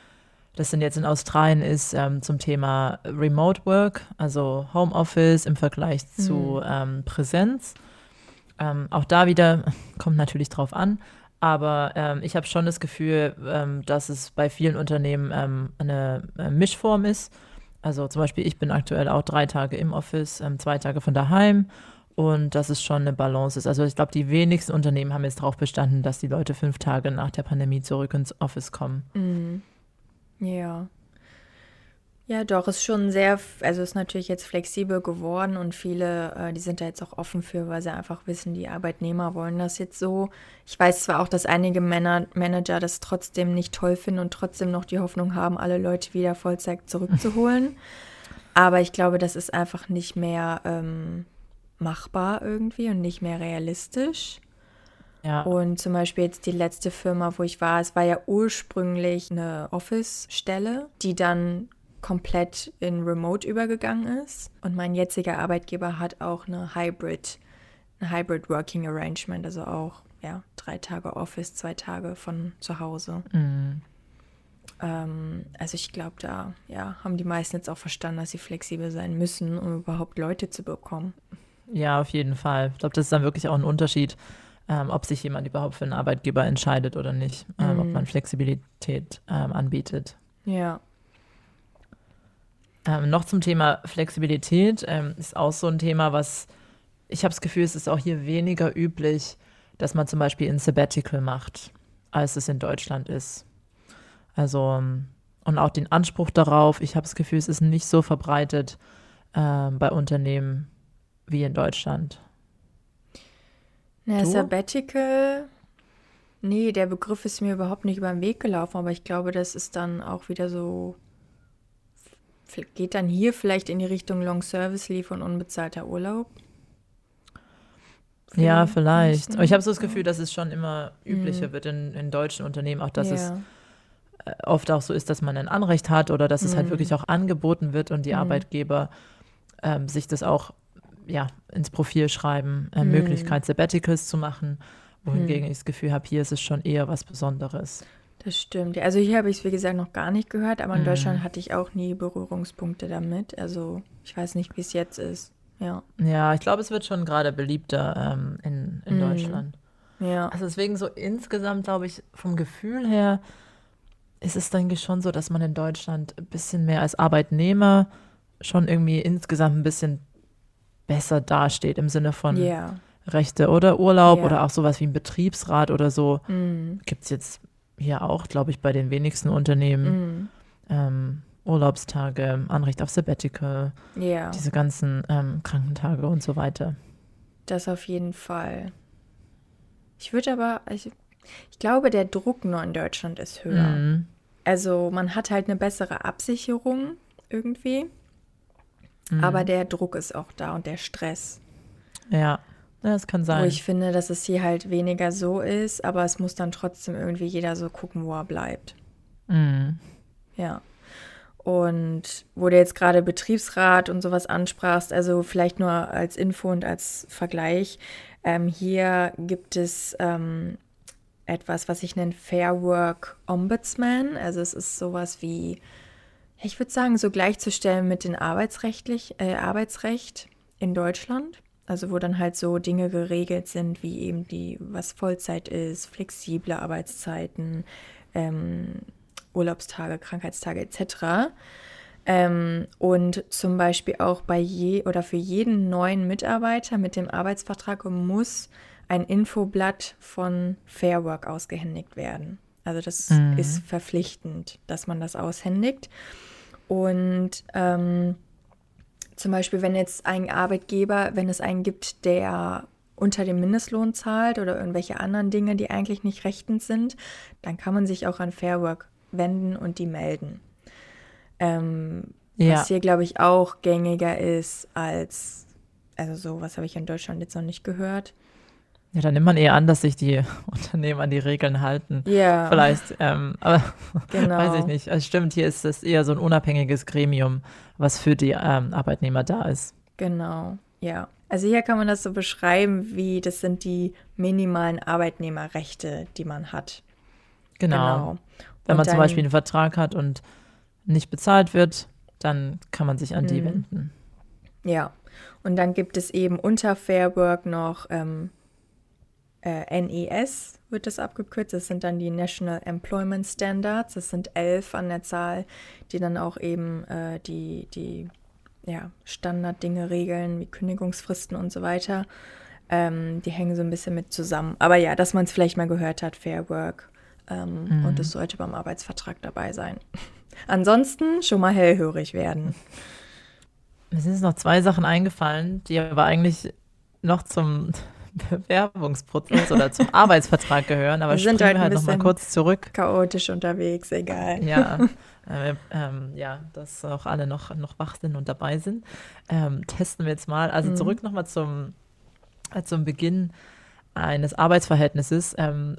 das denn jetzt in Australien ist ähm, zum Thema Remote Work, also Homeoffice im Vergleich zu mhm. ähm, Präsenz. Ähm, auch da wieder kommt natürlich drauf an. Aber ähm, ich habe schon das Gefühl, ähm, dass es bei vielen Unternehmen ähm, eine äh, Mischform ist. Also zum Beispiel, ich bin aktuell auch drei Tage im Office, ähm, zwei Tage von daheim und dass es schon eine Balance ist. Also ich glaube, die wenigsten Unternehmen haben jetzt darauf bestanden, dass die Leute fünf Tage nach der Pandemie zurück ins Office kommen. Mhm. Ja. Ja, doch, ist schon sehr, also ist natürlich jetzt flexibel geworden und viele, äh, die sind da jetzt auch offen für, weil sie einfach wissen, die Arbeitnehmer wollen das jetzt so. Ich weiß zwar auch, dass einige Männer, Manager das trotzdem nicht toll finden und trotzdem noch die Hoffnung haben, alle Leute wieder Vollzeit zurückzuholen. Aber ich glaube, das ist einfach nicht mehr ähm, machbar irgendwie und nicht mehr realistisch. Ja. Und zum Beispiel jetzt die letzte Firma, wo ich war, es war ja ursprünglich eine Office-Stelle, die dann komplett in Remote übergegangen ist. Und mein jetziger Arbeitgeber hat auch eine Hybrid, ein Hybrid Working Arrangement, also auch ja, drei Tage Office, zwei Tage von zu Hause. Mhm. Ähm, also ich glaube, da ja, haben die meisten jetzt auch verstanden, dass sie flexibel sein müssen, um überhaupt Leute zu bekommen. Ja, auf jeden Fall. Ich glaube, das ist dann wirklich auch ein Unterschied, ähm, ob sich jemand überhaupt für einen Arbeitgeber entscheidet oder nicht, ähm, mhm. ob man Flexibilität ähm, anbietet. Ja. Ähm, noch zum Thema Flexibilität ähm, ist auch so ein Thema, was ich habe das Gefühl, es ist auch hier weniger üblich, dass man zum Beispiel ein Sabbatical macht, als es in Deutschland ist. Also, ähm, und auch den Anspruch darauf, ich habe das Gefühl, es ist nicht so verbreitet äh, bei Unternehmen wie in Deutschland. Na, Sabbatical, nee, der Begriff ist mir überhaupt nicht über den Weg gelaufen, aber ich glaube, das ist dann auch wieder so, geht dann hier vielleicht in die Richtung Long Service Leave und unbezahlter Urlaub. Ja, vielleicht. Aber ich habe so das Gefühl, dass es schon immer üblicher mhm. wird in, in deutschen Unternehmen, auch dass ja. es äh, oft auch so ist, dass man ein Anrecht hat oder dass es halt mhm. wirklich auch angeboten wird und die mhm. Arbeitgeber ähm, sich das auch ja, ins Profil schreiben, äh, mhm. Möglichkeit, Sabbaticals zu machen, wohingegen mhm. ich das Gefühl habe, hier ist es schon eher was Besonderes. Das stimmt. Also hier habe ich es, wie gesagt, noch gar nicht gehört, aber in Deutschland mhm. hatte ich auch nie Berührungspunkte damit. Also ich weiß nicht, wie es jetzt ist. Ja. Ja, ich glaube, es wird schon gerade beliebter ähm, in, in mhm. Deutschland. Ja. Also deswegen so insgesamt, glaube ich, vom Gefühl her ist es, denke ich, schon so, dass man in Deutschland ein bisschen mehr als Arbeitnehmer schon irgendwie insgesamt ein bisschen besser dasteht im Sinne von yeah. Rechte oder Urlaub yeah. oder auch sowas wie ein Betriebsrat oder so. Mm. Gibt es jetzt hier auch, glaube ich, bei den wenigsten Unternehmen. Mm. Ähm, Urlaubstage, Anrecht auf Sabbatical, ja. diese ganzen ähm, Krankentage und so weiter. Das auf jeden Fall. Ich würde aber, ich, ich glaube, der Druck nur in Deutschland ist höher. Mhm. Also man hat halt eine bessere Absicherung irgendwie, mhm. aber der Druck ist auch da und der Stress. Ja. Das kann sein. Wo ich finde, dass es hier halt weniger so ist, aber es muss dann trotzdem irgendwie jeder so gucken, wo er bleibt. Mhm. Ja. Und wo du jetzt gerade Betriebsrat und sowas ansprachst, also vielleicht nur als Info und als Vergleich, ähm, hier gibt es ähm, etwas, was ich nenne Fair Work Ombudsman. Also es ist sowas wie, ich würde sagen, so gleichzustellen mit dem Arbeitsrechtlich, äh, Arbeitsrecht in Deutschland. Also wo dann halt so Dinge geregelt sind, wie eben die, was Vollzeit ist, flexible Arbeitszeiten, ähm, Urlaubstage, Krankheitstage etc. Ähm, und zum Beispiel auch bei je oder für jeden neuen Mitarbeiter mit dem Arbeitsvertrag muss ein Infoblatt von Fair Work ausgehändigt werden. Also das mhm. ist verpflichtend, dass man das aushändigt. Und ähm, zum Beispiel, wenn jetzt ein Arbeitgeber, wenn es einen gibt, der unter dem Mindestlohn zahlt oder irgendwelche anderen Dinge, die eigentlich nicht rechtens sind, dann kann man sich auch an Fair Work wenden und die melden. Ähm, ja. Was hier, glaube ich, auch gängiger ist als, also so, was habe ich in Deutschland jetzt noch nicht gehört. Ja, dann nimmt man eher an, dass sich die Unternehmen an die Regeln halten. Ja. Vielleicht, ähm, aber genau. weiß ich nicht. Also stimmt, hier ist es eher so ein unabhängiges Gremium, was für die ähm, Arbeitnehmer da ist. Genau, ja. Also hier kann man das so beschreiben, wie das sind die minimalen Arbeitnehmerrechte, die man hat. Genau. genau. Wenn man dann, zum Beispiel einen Vertrag hat und nicht bezahlt wird, dann kann man sich an die mhm. wenden. Ja, und dann gibt es eben unter Fair Work noch ähm, äh, NES, wird das abgekürzt. Das sind dann die National Employment Standards. Das sind elf an der Zahl, die dann auch eben äh, die, die ja, Standarddinge regeln, wie Kündigungsfristen und so weiter. Ähm, die hängen so ein bisschen mit zusammen. Aber ja, dass man es vielleicht mal gehört hat, Fair Work ähm, mhm. Und es sollte beim Arbeitsvertrag dabei sein. Ansonsten schon mal hellhörig werden. Mir sind jetzt noch zwei Sachen eingefallen, die aber eigentlich noch zum Bewerbungsprozess oder zum Arbeitsvertrag gehören, aber wir sind halt, halt noch mal kurz zurück. Chaotisch unterwegs, egal. Ja, äh, ähm, ja, dass auch alle noch, noch wach sind und dabei sind. Ähm, testen wir jetzt mal. Also mhm. zurück noch mal zum, äh, zum Beginn eines Arbeitsverhältnisses ähm,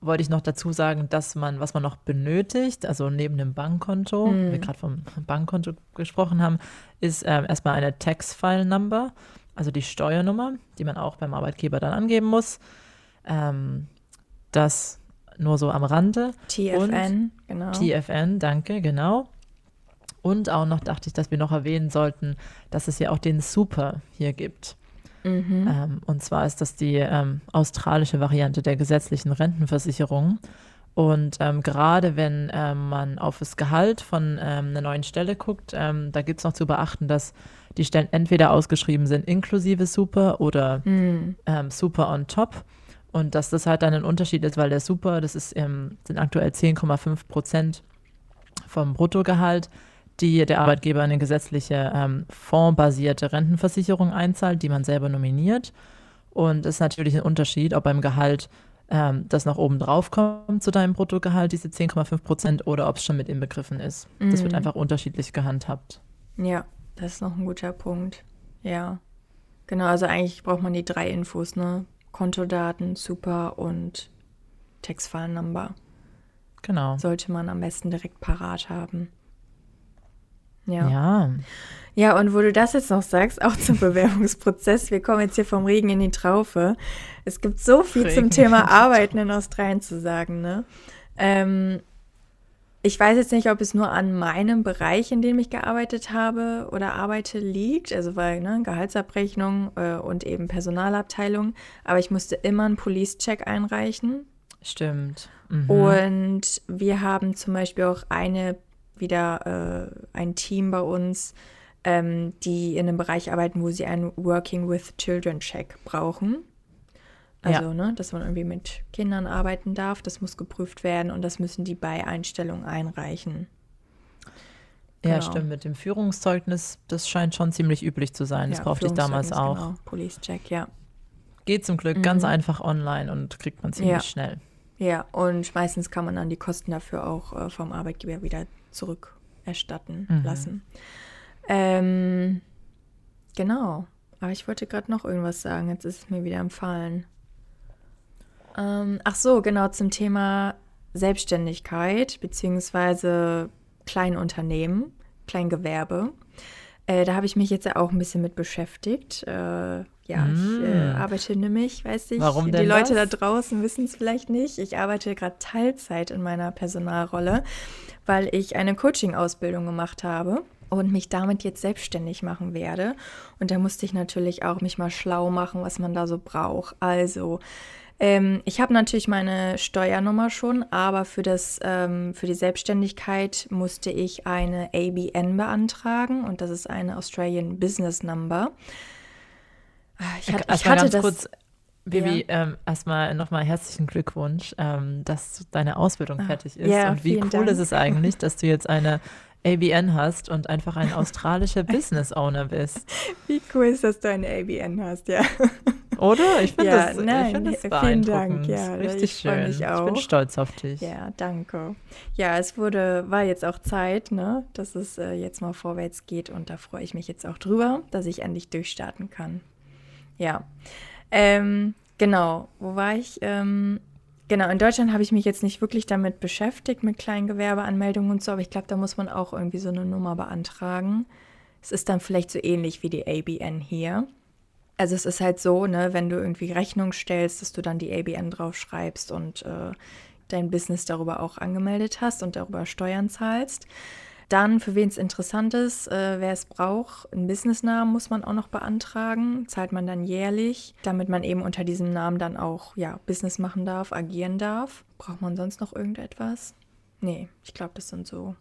wollte ich noch dazu sagen, dass man, was man noch benötigt, also neben dem Bankkonto, mm. wir gerade vom Bankkonto gesprochen haben, ist ähm, erstmal eine Tax-File-Number, also die Steuernummer, die man auch beim Arbeitgeber dann angeben muss. Ähm, das nur so am Rande. TFN, Und genau. TFN, danke, genau. Und auch noch dachte ich, dass wir noch erwähnen sollten, dass es ja auch den Super hier gibt. Mhm. Ähm, und zwar ist das die ähm, australische Variante der gesetzlichen Rentenversicherung. Und ähm, gerade wenn ähm, man auf das Gehalt von ähm, einer neuen Stelle guckt, ähm, da gibt es noch zu beachten, dass die Stellen entweder ausgeschrieben sind inklusive Super oder mhm. Super on top. Und dass das halt dann ein Unterschied ist, weil der Super, das ist, sind aktuell 10,5 Prozent vom Bruttogehalt die der Arbeitgeber eine gesetzliche ähm, fondsbasierte Rentenversicherung einzahlt, die man selber nominiert. Und es ist natürlich ein Unterschied, ob beim Gehalt ähm, das noch oben drauf kommt zu deinem Bruttogehalt, diese 10,5 Prozent, oder ob es schon mit inbegriffen ist. Mhm. Das wird mhm. einfach unterschiedlich gehandhabt. Ja, das ist noch ein guter Punkt. Ja. Genau, also eigentlich braucht man die drei Infos, ne? Kontodaten, Super und Textfile-Number. Genau. Sollte man am besten direkt parat haben. Ja. ja. Ja, und wo du das jetzt noch sagst, auch zum Bewerbungsprozess, wir kommen jetzt hier vom Regen in die Traufe. Es gibt so viel Regen. zum Thema Arbeiten in Australien zu sagen, ne? Ähm, ich weiß jetzt nicht, ob es nur an meinem Bereich, in dem ich gearbeitet habe oder arbeite, liegt. Also weil ne, Gehaltsabrechnung äh, und eben Personalabteilung. Aber ich musste immer einen Police-Check einreichen. Stimmt. Mhm. Und wir haben zum Beispiel auch eine wieder äh, ein Team bei uns, ähm, die in einem Bereich arbeiten, wo sie einen Working with Children Check brauchen. Also, ja. ne, dass man irgendwie mit Kindern arbeiten darf, das muss geprüft werden und das müssen die bei Einstellung einreichen. Ja, genau. stimmt. Mit dem Führungszeugnis, das scheint schon ziemlich üblich zu sein. Das ja, brauchte ich damals auch. Genau, Police Check, ja. Geht zum Glück mhm. ganz einfach online und kriegt man ziemlich ja. schnell. Ja, und meistens kann man dann die Kosten dafür auch äh, vom Arbeitgeber wieder zurückerstatten mhm. lassen. Ähm, genau. Aber ich wollte gerade noch irgendwas sagen. Jetzt ist es mir wieder empfallen. Ähm, ach so, genau zum Thema Selbstständigkeit beziehungsweise Kleinunternehmen, Kleingewerbe. Äh, da habe ich mich jetzt ja auch ein bisschen mit beschäftigt. Äh, ja, mm. ich äh, mm. arbeite nämlich, weiß ich. Warum denn Die Leute das? da draußen wissen es vielleicht nicht. Ich arbeite gerade Teilzeit in meiner Personalrolle, weil ich eine Coaching-Ausbildung gemacht habe und mich damit jetzt selbstständig machen werde. Und da musste ich natürlich auch mich mal schlau machen, was man da so braucht. Also, ähm, ich habe natürlich meine Steuernummer schon, aber für, das, ähm, für die Selbstständigkeit musste ich eine ABN beantragen und das ist eine Australian Business Number. Ich, hat, ich hatte das. Kurz, Bibi, ja. ähm, erstmal nochmal herzlichen Glückwunsch, ähm, dass deine Ausbildung ah, fertig ist. Ja, und wie cool Dank. ist es eigentlich, dass du jetzt eine ABN hast und einfach ein australischer Business Owner bist. Wie cool ist, dass du eine ABN hast, ja. Oder? Ich finde ja, das, nein, ich find das vielen Dank. Ja, Richtig ich schön. Auch. Ich bin stolz auf dich. Ja, danke. Ja, es wurde, war jetzt auch Zeit, ne, dass es äh, jetzt mal vorwärts geht und da freue ich mich jetzt auch drüber, dass ich endlich durchstarten kann. Ja. Ähm, genau, wo war ich? Ähm, genau, in Deutschland habe ich mich jetzt nicht wirklich damit beschäftigt, mit Kleingewerbeanmeldungen und so, aber ich glaube, da muss man auch irgendwie so eine Nummer beantragen. Es ist dann vielleicht so ähnlich wie die ABN hier. Also es ist halt so, ne, wenn du irgendwie Rechnung stellst, dass du dann die ABN draufschreibst und äh, dein Business darüber auch angemeldet hast und darüber Steuern zahlst. Dann, für wen es interessant ist, äh, wer es braucht, einen Businessnamen muss man auch noch beantragen, zahlt man dann jährlich, damit man eben unter diesem Namen dann auch ja, Business machen darf, agieren darf. Braucht man sonst noch irgendetwas? Nee, ich glaube, das sind so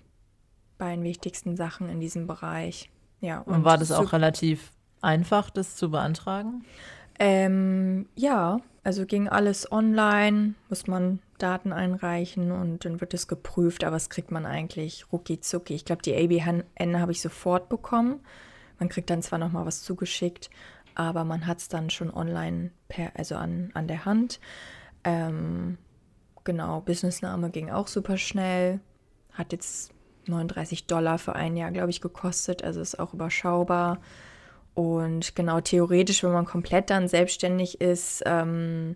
beiden wichtigsten Sachen in diesem Bereich. Ja, und, und war das auch relativ einfach, das zu beantragen? Ähm, ja, also ging alles online, muss man Daten einreichen und dann wird es geprüft, aber es kriegt man eigentlich rucki zucki. Ich glaube, die ABN habe ich sofort bekommen. Man kriegt dann zwar nochmal was zugeschickt, aber man hat es dann schon online, per, also an, an der Hand. Ähm, genau, Businessname ging auch super schnell. Hat jetzt 39 Dollar für ein Jahr, glaube ich, gekostet. Also ist auch überschaubar. Und genau theoretisch, wenn man komplett dann selbstständig ist, ähm,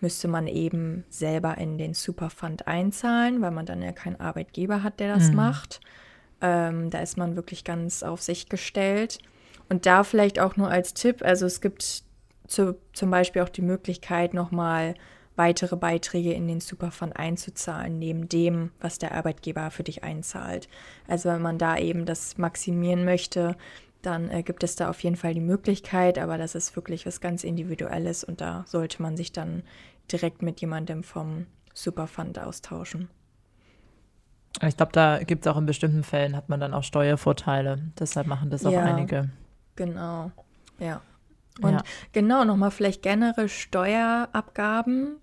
müsste man eben selber in den Superfund einzahlen, weil man dann ja keinen Arbeitgeber hat, der das mhm. macht. Ähm, da ist man wirklich ganz auf sich gestellt. Und da vielleicht auch nur als Tipp, also es gibt zu, zum Beispiel auch die Möglichkeit, nochmal weitere Beiträge in den Superfund einzuzahlen, neben dem, was der Arbeitgeber für dich einzahlt. Also wenn man da eben das maximieren möchte, dann äh, gibt es da auf jeden Fall die Möglichkeit, aber das ist wirklich was ganz Individuelles und da sollte man sich dann direkt mit jemandem vom Superfund austauschen. Ich glaube, da gibt es auch in bestimmten Fällen, hat man dann auch Steuervorteile. Deshalb machen das auch ja, einige. Genau, ja. Und ja. genau, nochmal vielleicht generell Steuerabgaben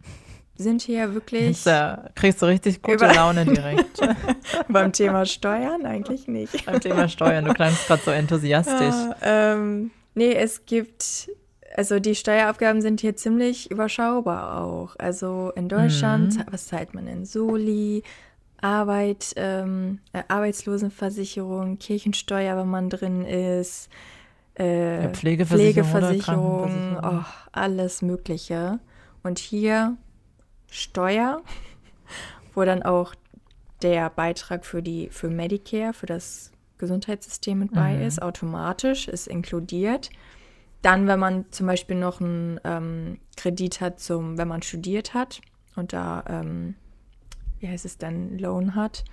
sind hier wirklich. Da kriegst du richtig gute Laune direkt. Beim Thema Steuern eigentlich nicht. Beim Thema Steuern, du klangst gerade so enthusiastisch. Ja, ähm, nee, es gibt, also die Steuerabgaben sind hier ziemlich überschaubar auch. Also in Deutschland, mhm. was zahlt man in Soli? Arbeit, ähm, äh, Arbeitslosenversicherung, Kirchensteuer, wenn man drin ist, äh, ja, Pflegeversicherung, Pflegeversicherung oh, alles Mögliche. Und hier Steuer, wo dann auch der Beitrag für die für Medicare, für das Gesundheitssystem mit bei mhm. ist, automatisch ist inkludiert. Dann, wenn man zum Beispiel noch einen ähm, Kredit hat, zum, wenn man studiert hat und da, ähm, wie heißt es dann, Loan hat,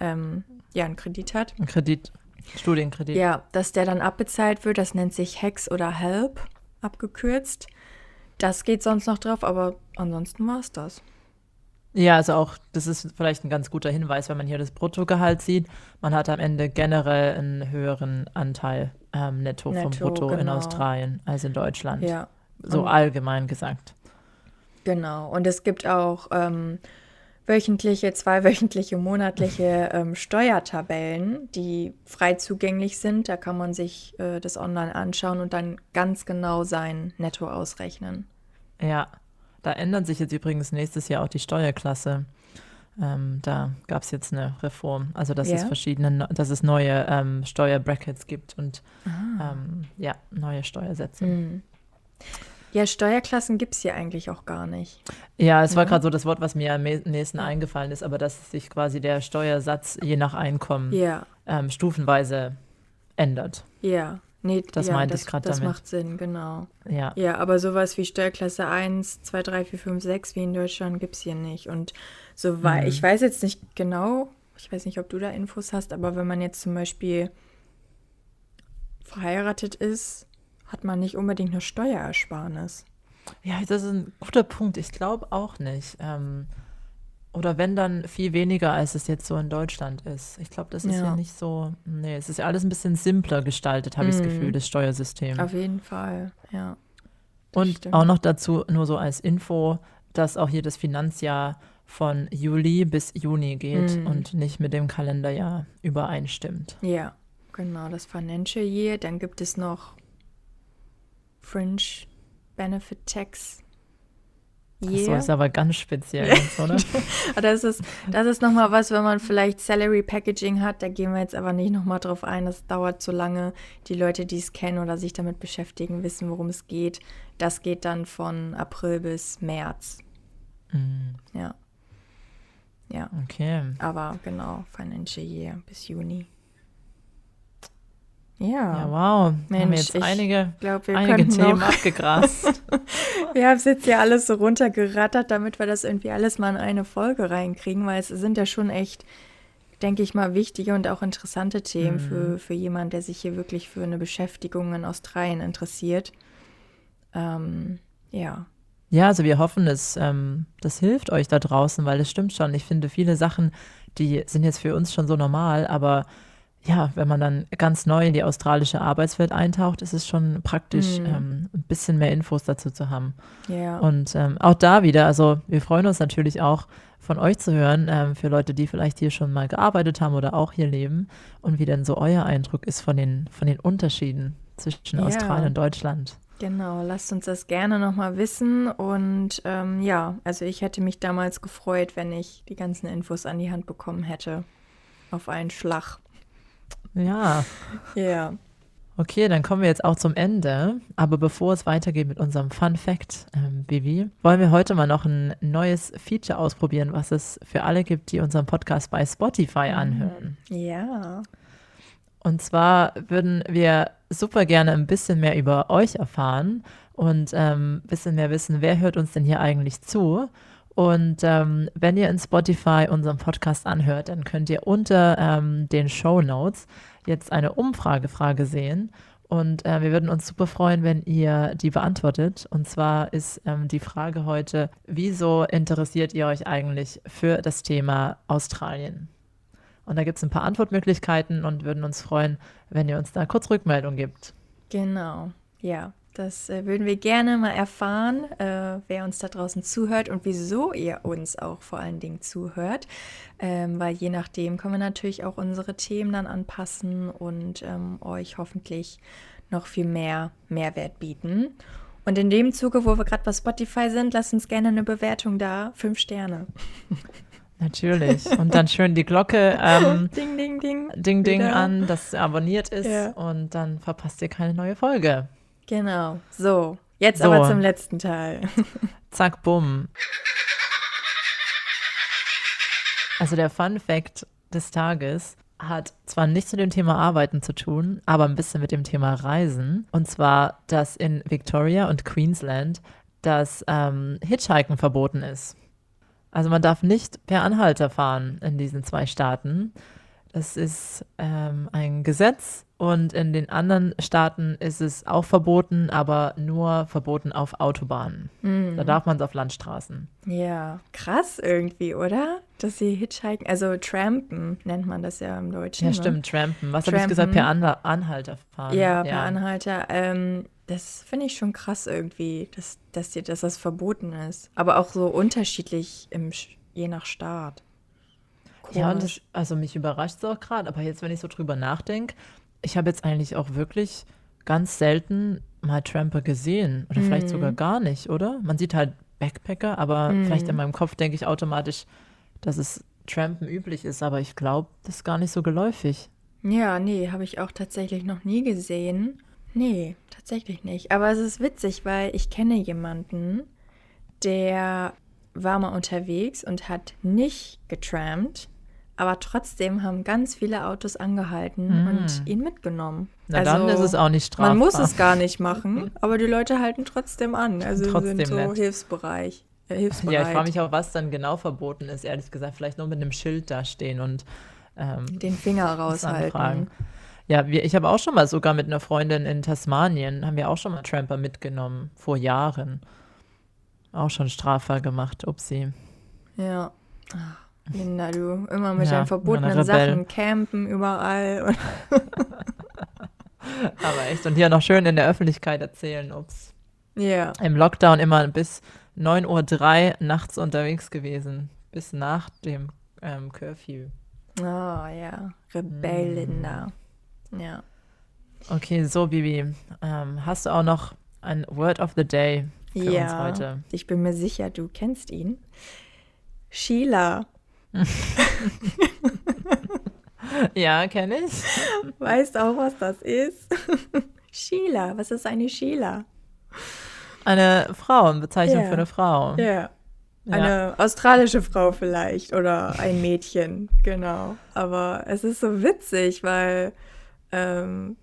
ähm, ja, einen Kredit hat. Ein Kredit, Studienkredit. Ja, dass der dann abbezahlt wird, das nennt sich HEX oder HELP abgekürzt. Das geht sonst noch drauf, aber ansonsten war es das. Ja, also auch, das ist vielleicht ein ganz guter Hinweis, wenn man hier das Bruttogehalt sieht. Man hat am Ende generell einen höheren Anteil ähm, netto, netto, vom Brutto genau. in Australien als in Deutschland. Ja. So Und, allgemein gesagt. Genau. Und es gibt auch ähm, wöchentliche, zweiwöchentliche, monatliche ähm, Steuertabellen, die frei zugänglich sind. Da kann man sich äh, das online anschauen und dann ganz genau sein Netto ausrechnen. Ja, da ändert sich jetzt übrigens nächstes Jahr auch die Steuerklasse. Ähm, da gab es jetzt eine Reform, also dass ja. es verschiedene, dass es neue ähm, Steuerbrackets gibt und ähm, ja, neue Steuersätze. Mhm. Ja, Steuerklassen gibt es hier eigentlich auch gar nicht. Ja, es ja. war gerade so das Wort, was mir am nächsten eingefallen ist, aber dass sich quasi der Steuersatz je nach Einkommen ja. ähm, stufenweise ändert. Ja, nee, das ja, meinte ich gerade damit. Das macht Sinn, genau. Ja. Ja, aber sowas wie Steuerklasse 1, 2, 3, 4, 5, 6 wie in Deutschland gibt es hier nicht. Und so weil mhm. ich weiß jetzt nicht genau, ich weiß nicht, ob du da Infos hast, aber wenn man jetzt zum Beispiel verheiratet ist hat man nicht unbedingt eine Steuerersparnis. Ja, das ist ein guter Punkt. Ich glaube auch nicht. Ähm, oder wenn dann viel weniger, als es jetzt so in Deutschland ist. Ich glaube, das ist ja. ja. nicht so. Nee, es ist ja alles ein bisschen simpler gestaltet, habe mm. ich das Gefühl, das Steuersystem. Auf jeden Fall, ja. Und stimmt. auch noch dazu, nur so als Info, dass auch hier das Finanzjahr von Juli bis Juni geht mm. und nicht mit dem Kalenderjahr übereinstimmt. Ja, genau, das Financial Year. Dann gibt es noch Fringe Benefit Tax Yeah. Das ist aber ganz speziell, jetzt, oder? das ist, das ist nochmal was, wenn man vielleicht Salary Packaging hat, da gehen wir jetzt aber nicht nochmal drauf ein, das dauert zu lange. Die Leute, die es kennen oder sich damit beschäftigen, wissen, worum es geht. Das geht dann von April bis März. Mhm. Ja. Ja. Okay. Aber genau, Financial Year bis Juni. Ja. Ja, wow. Mensch, haben wir jetzt einige, glaub, wir einige Themen noch. abgegrast. wir haben es jetzt ja alles so runtergerattert, damit wir das irgendwie alles mal in eine Folge reinkriegen, weil es sind ja schon echt, denke ich mal, wichtige und auch interessante Themen mhm. für, für jemanden, der sich hier wirklich für eine Beschäftigung in Australien interessiert. Ähm, ja. Ja, also wir hoffen, dass ähm, das hilft euch da draußen, weil es stimmt schon. Ich finde, viele Sachen, die sind jetzt für uns schon so normal, aber ja, wenn man dann ganz neu in die australische Arbeitswelt eintaucht, ist es schon praktisch, mhm. ähm, ein bisschen mehr Infos dazu zu haben. Ja. Und ähm, auch da wieder, also wir freuen uns natürlich auch von euch zu hören, ähm, für Leute, die vielleicht hier schon mal gearbeitet haben oder auch hier leben und wie denn so euer Eindruck ist von den, von den Unterschieden zwischen ja. Australien und Deutschland. Genau, lasst uns das gerne nochmal wissen. Und ähm, ja, also ich hätte mich damals gefreut, wenn ich die ganzen Infos an die Hand bekommen hätte. Auf einen Schlag. Ja. Ja. Okay, dann kommen wir jetzt auch zum Ende. Aber bevor es weitergeht mit unserem Fun Fact, ähm, Bibi, wollen wir heute mal noch ein neues Feature ausprobieren, was es für alle gibt, die unseren Podcast bei Spotify anhören. Ja. Und zwar würden wir super gerne ein bisschen mehr über euch erfahren und ähm, ein bisschen mehr wissen, wer hört uns denn hier eigentlich zu. Und ähm, wenn ihr in Spotify unseren Podcast anhört, dann könnt ihr unter ähm, den Show Notes jetzt eine Umfragefrage sehen. Und äh, wir würden uns super freuen, wenn ihr die beantwortet. Und zwar ist ähm, die Frage heute, wieso interessiert ihr euch eigentlich für das Thema Australien? Und da gibt es ein paar Antwortmöglichkeiten und würden uns freuen, wenn ihr uns da kurz Rückmeldung gibt. Genau, ja. Das äh, würden wir gerne mal erfahren, äh, wer uns da draußen zuhört und wieso ihr uns auch vor allen Dingen zuhört. Ähm, weil je nachdem können wir natürlich auch unsere Themen dann anpassen und ähm, euch hoffentlich noch viel mehr Mehrwert bieten. Und in dem Zuge, wo wir gerade bei Spotify sind, lasst uns gerne eine Bewertung da. Fünf Sterne. Natürlich. Und dann schön die Glocke ähm, ding, ding, ding. Ding, ding an, dass abonniert ist. Ja. Und dann verpasst ihr keine neue Folge. Genau. So, jetzt so. aber zum letzten Teil. Zack, bumm. Also der Fun Fact des Tages hat zwar nichts mit dem Thema Arbeiten zu tun, aber ein bisschen mit dem Thema Reisen. Und zwar, dass in Victoria und Queensland das ähm, Hitchhiken verboten ist. Also man darf nicht per Anhalter fahren in diesen zwei Staaten. Das ist ähm, ein Gesetz und in den anderen Staaten ist es auch verboten, aber nur verboten auf Autobahnen. Mm. Da darf man es auf Landstraßen. Ja, krass irgendwie, oder? Dass sie hitchhiken, also trampen nennt man das ja im Deutschen. Ja, ne? stimmt, trampen. Was habe ich gesagt? Per An Anhalter fahren. Ja, per ja. Anhalter. Ähm, das finde ich schon krass irgendwie, dass, dass, dir, dass das verboten ist. Aber auch so unterschiedlich im, je nach Staat. Komisch. Ja, das, also mich überrascht es auch gerade, aber jetzt, wenn ich so drüber nachdenke, ich habe jetzt eigentlich auch wirklich ganz selten mal Tramper gesehen oder mhm. vielleicht sogar gar nicht, oder? Man sieht halt Backpacker, aber mhm. vielleicht in meinem Kopf denke ich automatisch, dass es Trampen üblich ist, aber ich glaube, das ist gar nicht so geläufig. Ja, nee, habe ich auch tatsächlich noch nie gesehen. Nee, tatsächlich nicht. Aber es ist witzig, weil ich kenne jemanden, der war mal unterwegs und hat nicht getrampt, aber trotzdem haben ganz viele Autos angehalten mm. und ihn mitgenommen. Na, also, dann ist es auch nicht strafbar. Man muss es gar nicht machen, aber die Leute halten trotzdem an. Also trotzdem sind so nett. Hilfsbereich. Äh, ja, ich frage mich auch, was dann genau verboten ist, ehrlich gesagt. Vielleicht nur mit einem Schild da stehen und ähm, den Finger raushalten. Ja, wir, ich habe auch schon mal sogar mit einer Freundin in Tasmanien, haben wir auch schon mal Tramper mitgenommen, vor Jahren. Auch schon Strafer gemacht, upsie. Ja. Ach. Linda, du immer mit ja, deinen verbotenen Sachen campen überall. Aber echt, und hier noch schön in der Öffentlichkeit erzählen, ups. Ja. Yeah. Im Lockdown immer bis 9.03 Uhr nachts unterwegs gewesen, bis nach dem ähm, Curfew. Oh ja, Rebell, Linda. Mm. Ja. Okay, so Bibi, ähm, hast du auch noch ein Word of the Day für ja, uns heute? Ich bin mir sicher, du kennst ihn. Sheila. ja, kenne ich. Weißt auch, was das ist? Sheila, was ist eine Sheila? Eine Frauenbezeichnung yeah. für eine Frau. Ja. Yeah. Eine ja. australische Frau vielleicht oder ein Mädchen, genau. Aber es ist so witzig, weil ähm,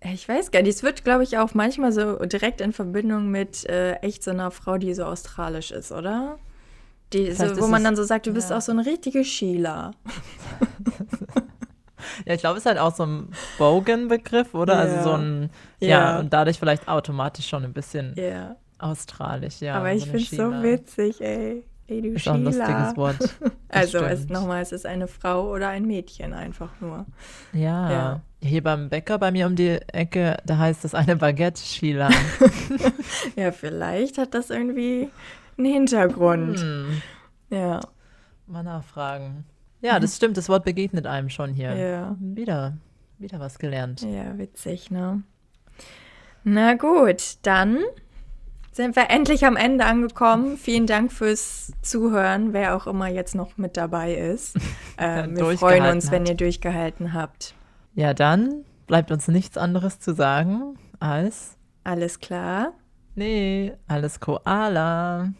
ich weiß gar nicht, es wird, glaube ich, auch manchmal so direkt in Verbindung mit äh, echt so einer Frau, die so australisch ist, oder? Die, so, wo man dann so sagt, du bist auch so eine richtige Sheila. ja, ich glaube, es ist halt auch so ein Bogan-Begriff, oder? Ja. Also so ein, ja. ja. und dadurch vielleicht automatisch schon ein bisschen ja. australisch, ja. Aber ich so finde es so witzig, ey. Ey, du ist Sheila. auch ein lustiges Wort. also es, nochmal, es ist eine Frau oder ein Mädchen einfach nur. Ja. ja. Hier beim Bäcker bei mir um die Ecke, da heißt es eine Baguette Sheila. ja, vielleicht hat das irgendwie einen Hintergrund. Hm. Ja. Mal nachfragen. Ja, das stimmt, das Wort begegnet einem schon hier. Ja. Wieder, wieder was gelernt. Ja, witzig, ne? Na gut, dann sind wir endlich am Ende angekommen. Vielen Dank fürs Zuhören, wer auch immer jetzt noch mit dabei ist. Äh, wir freuen uns, hat. wenn ihr durchgehalten habt. Ja, dann bleibt uns nichts anderes zu sagen als alles klar. Nee, alles Koala.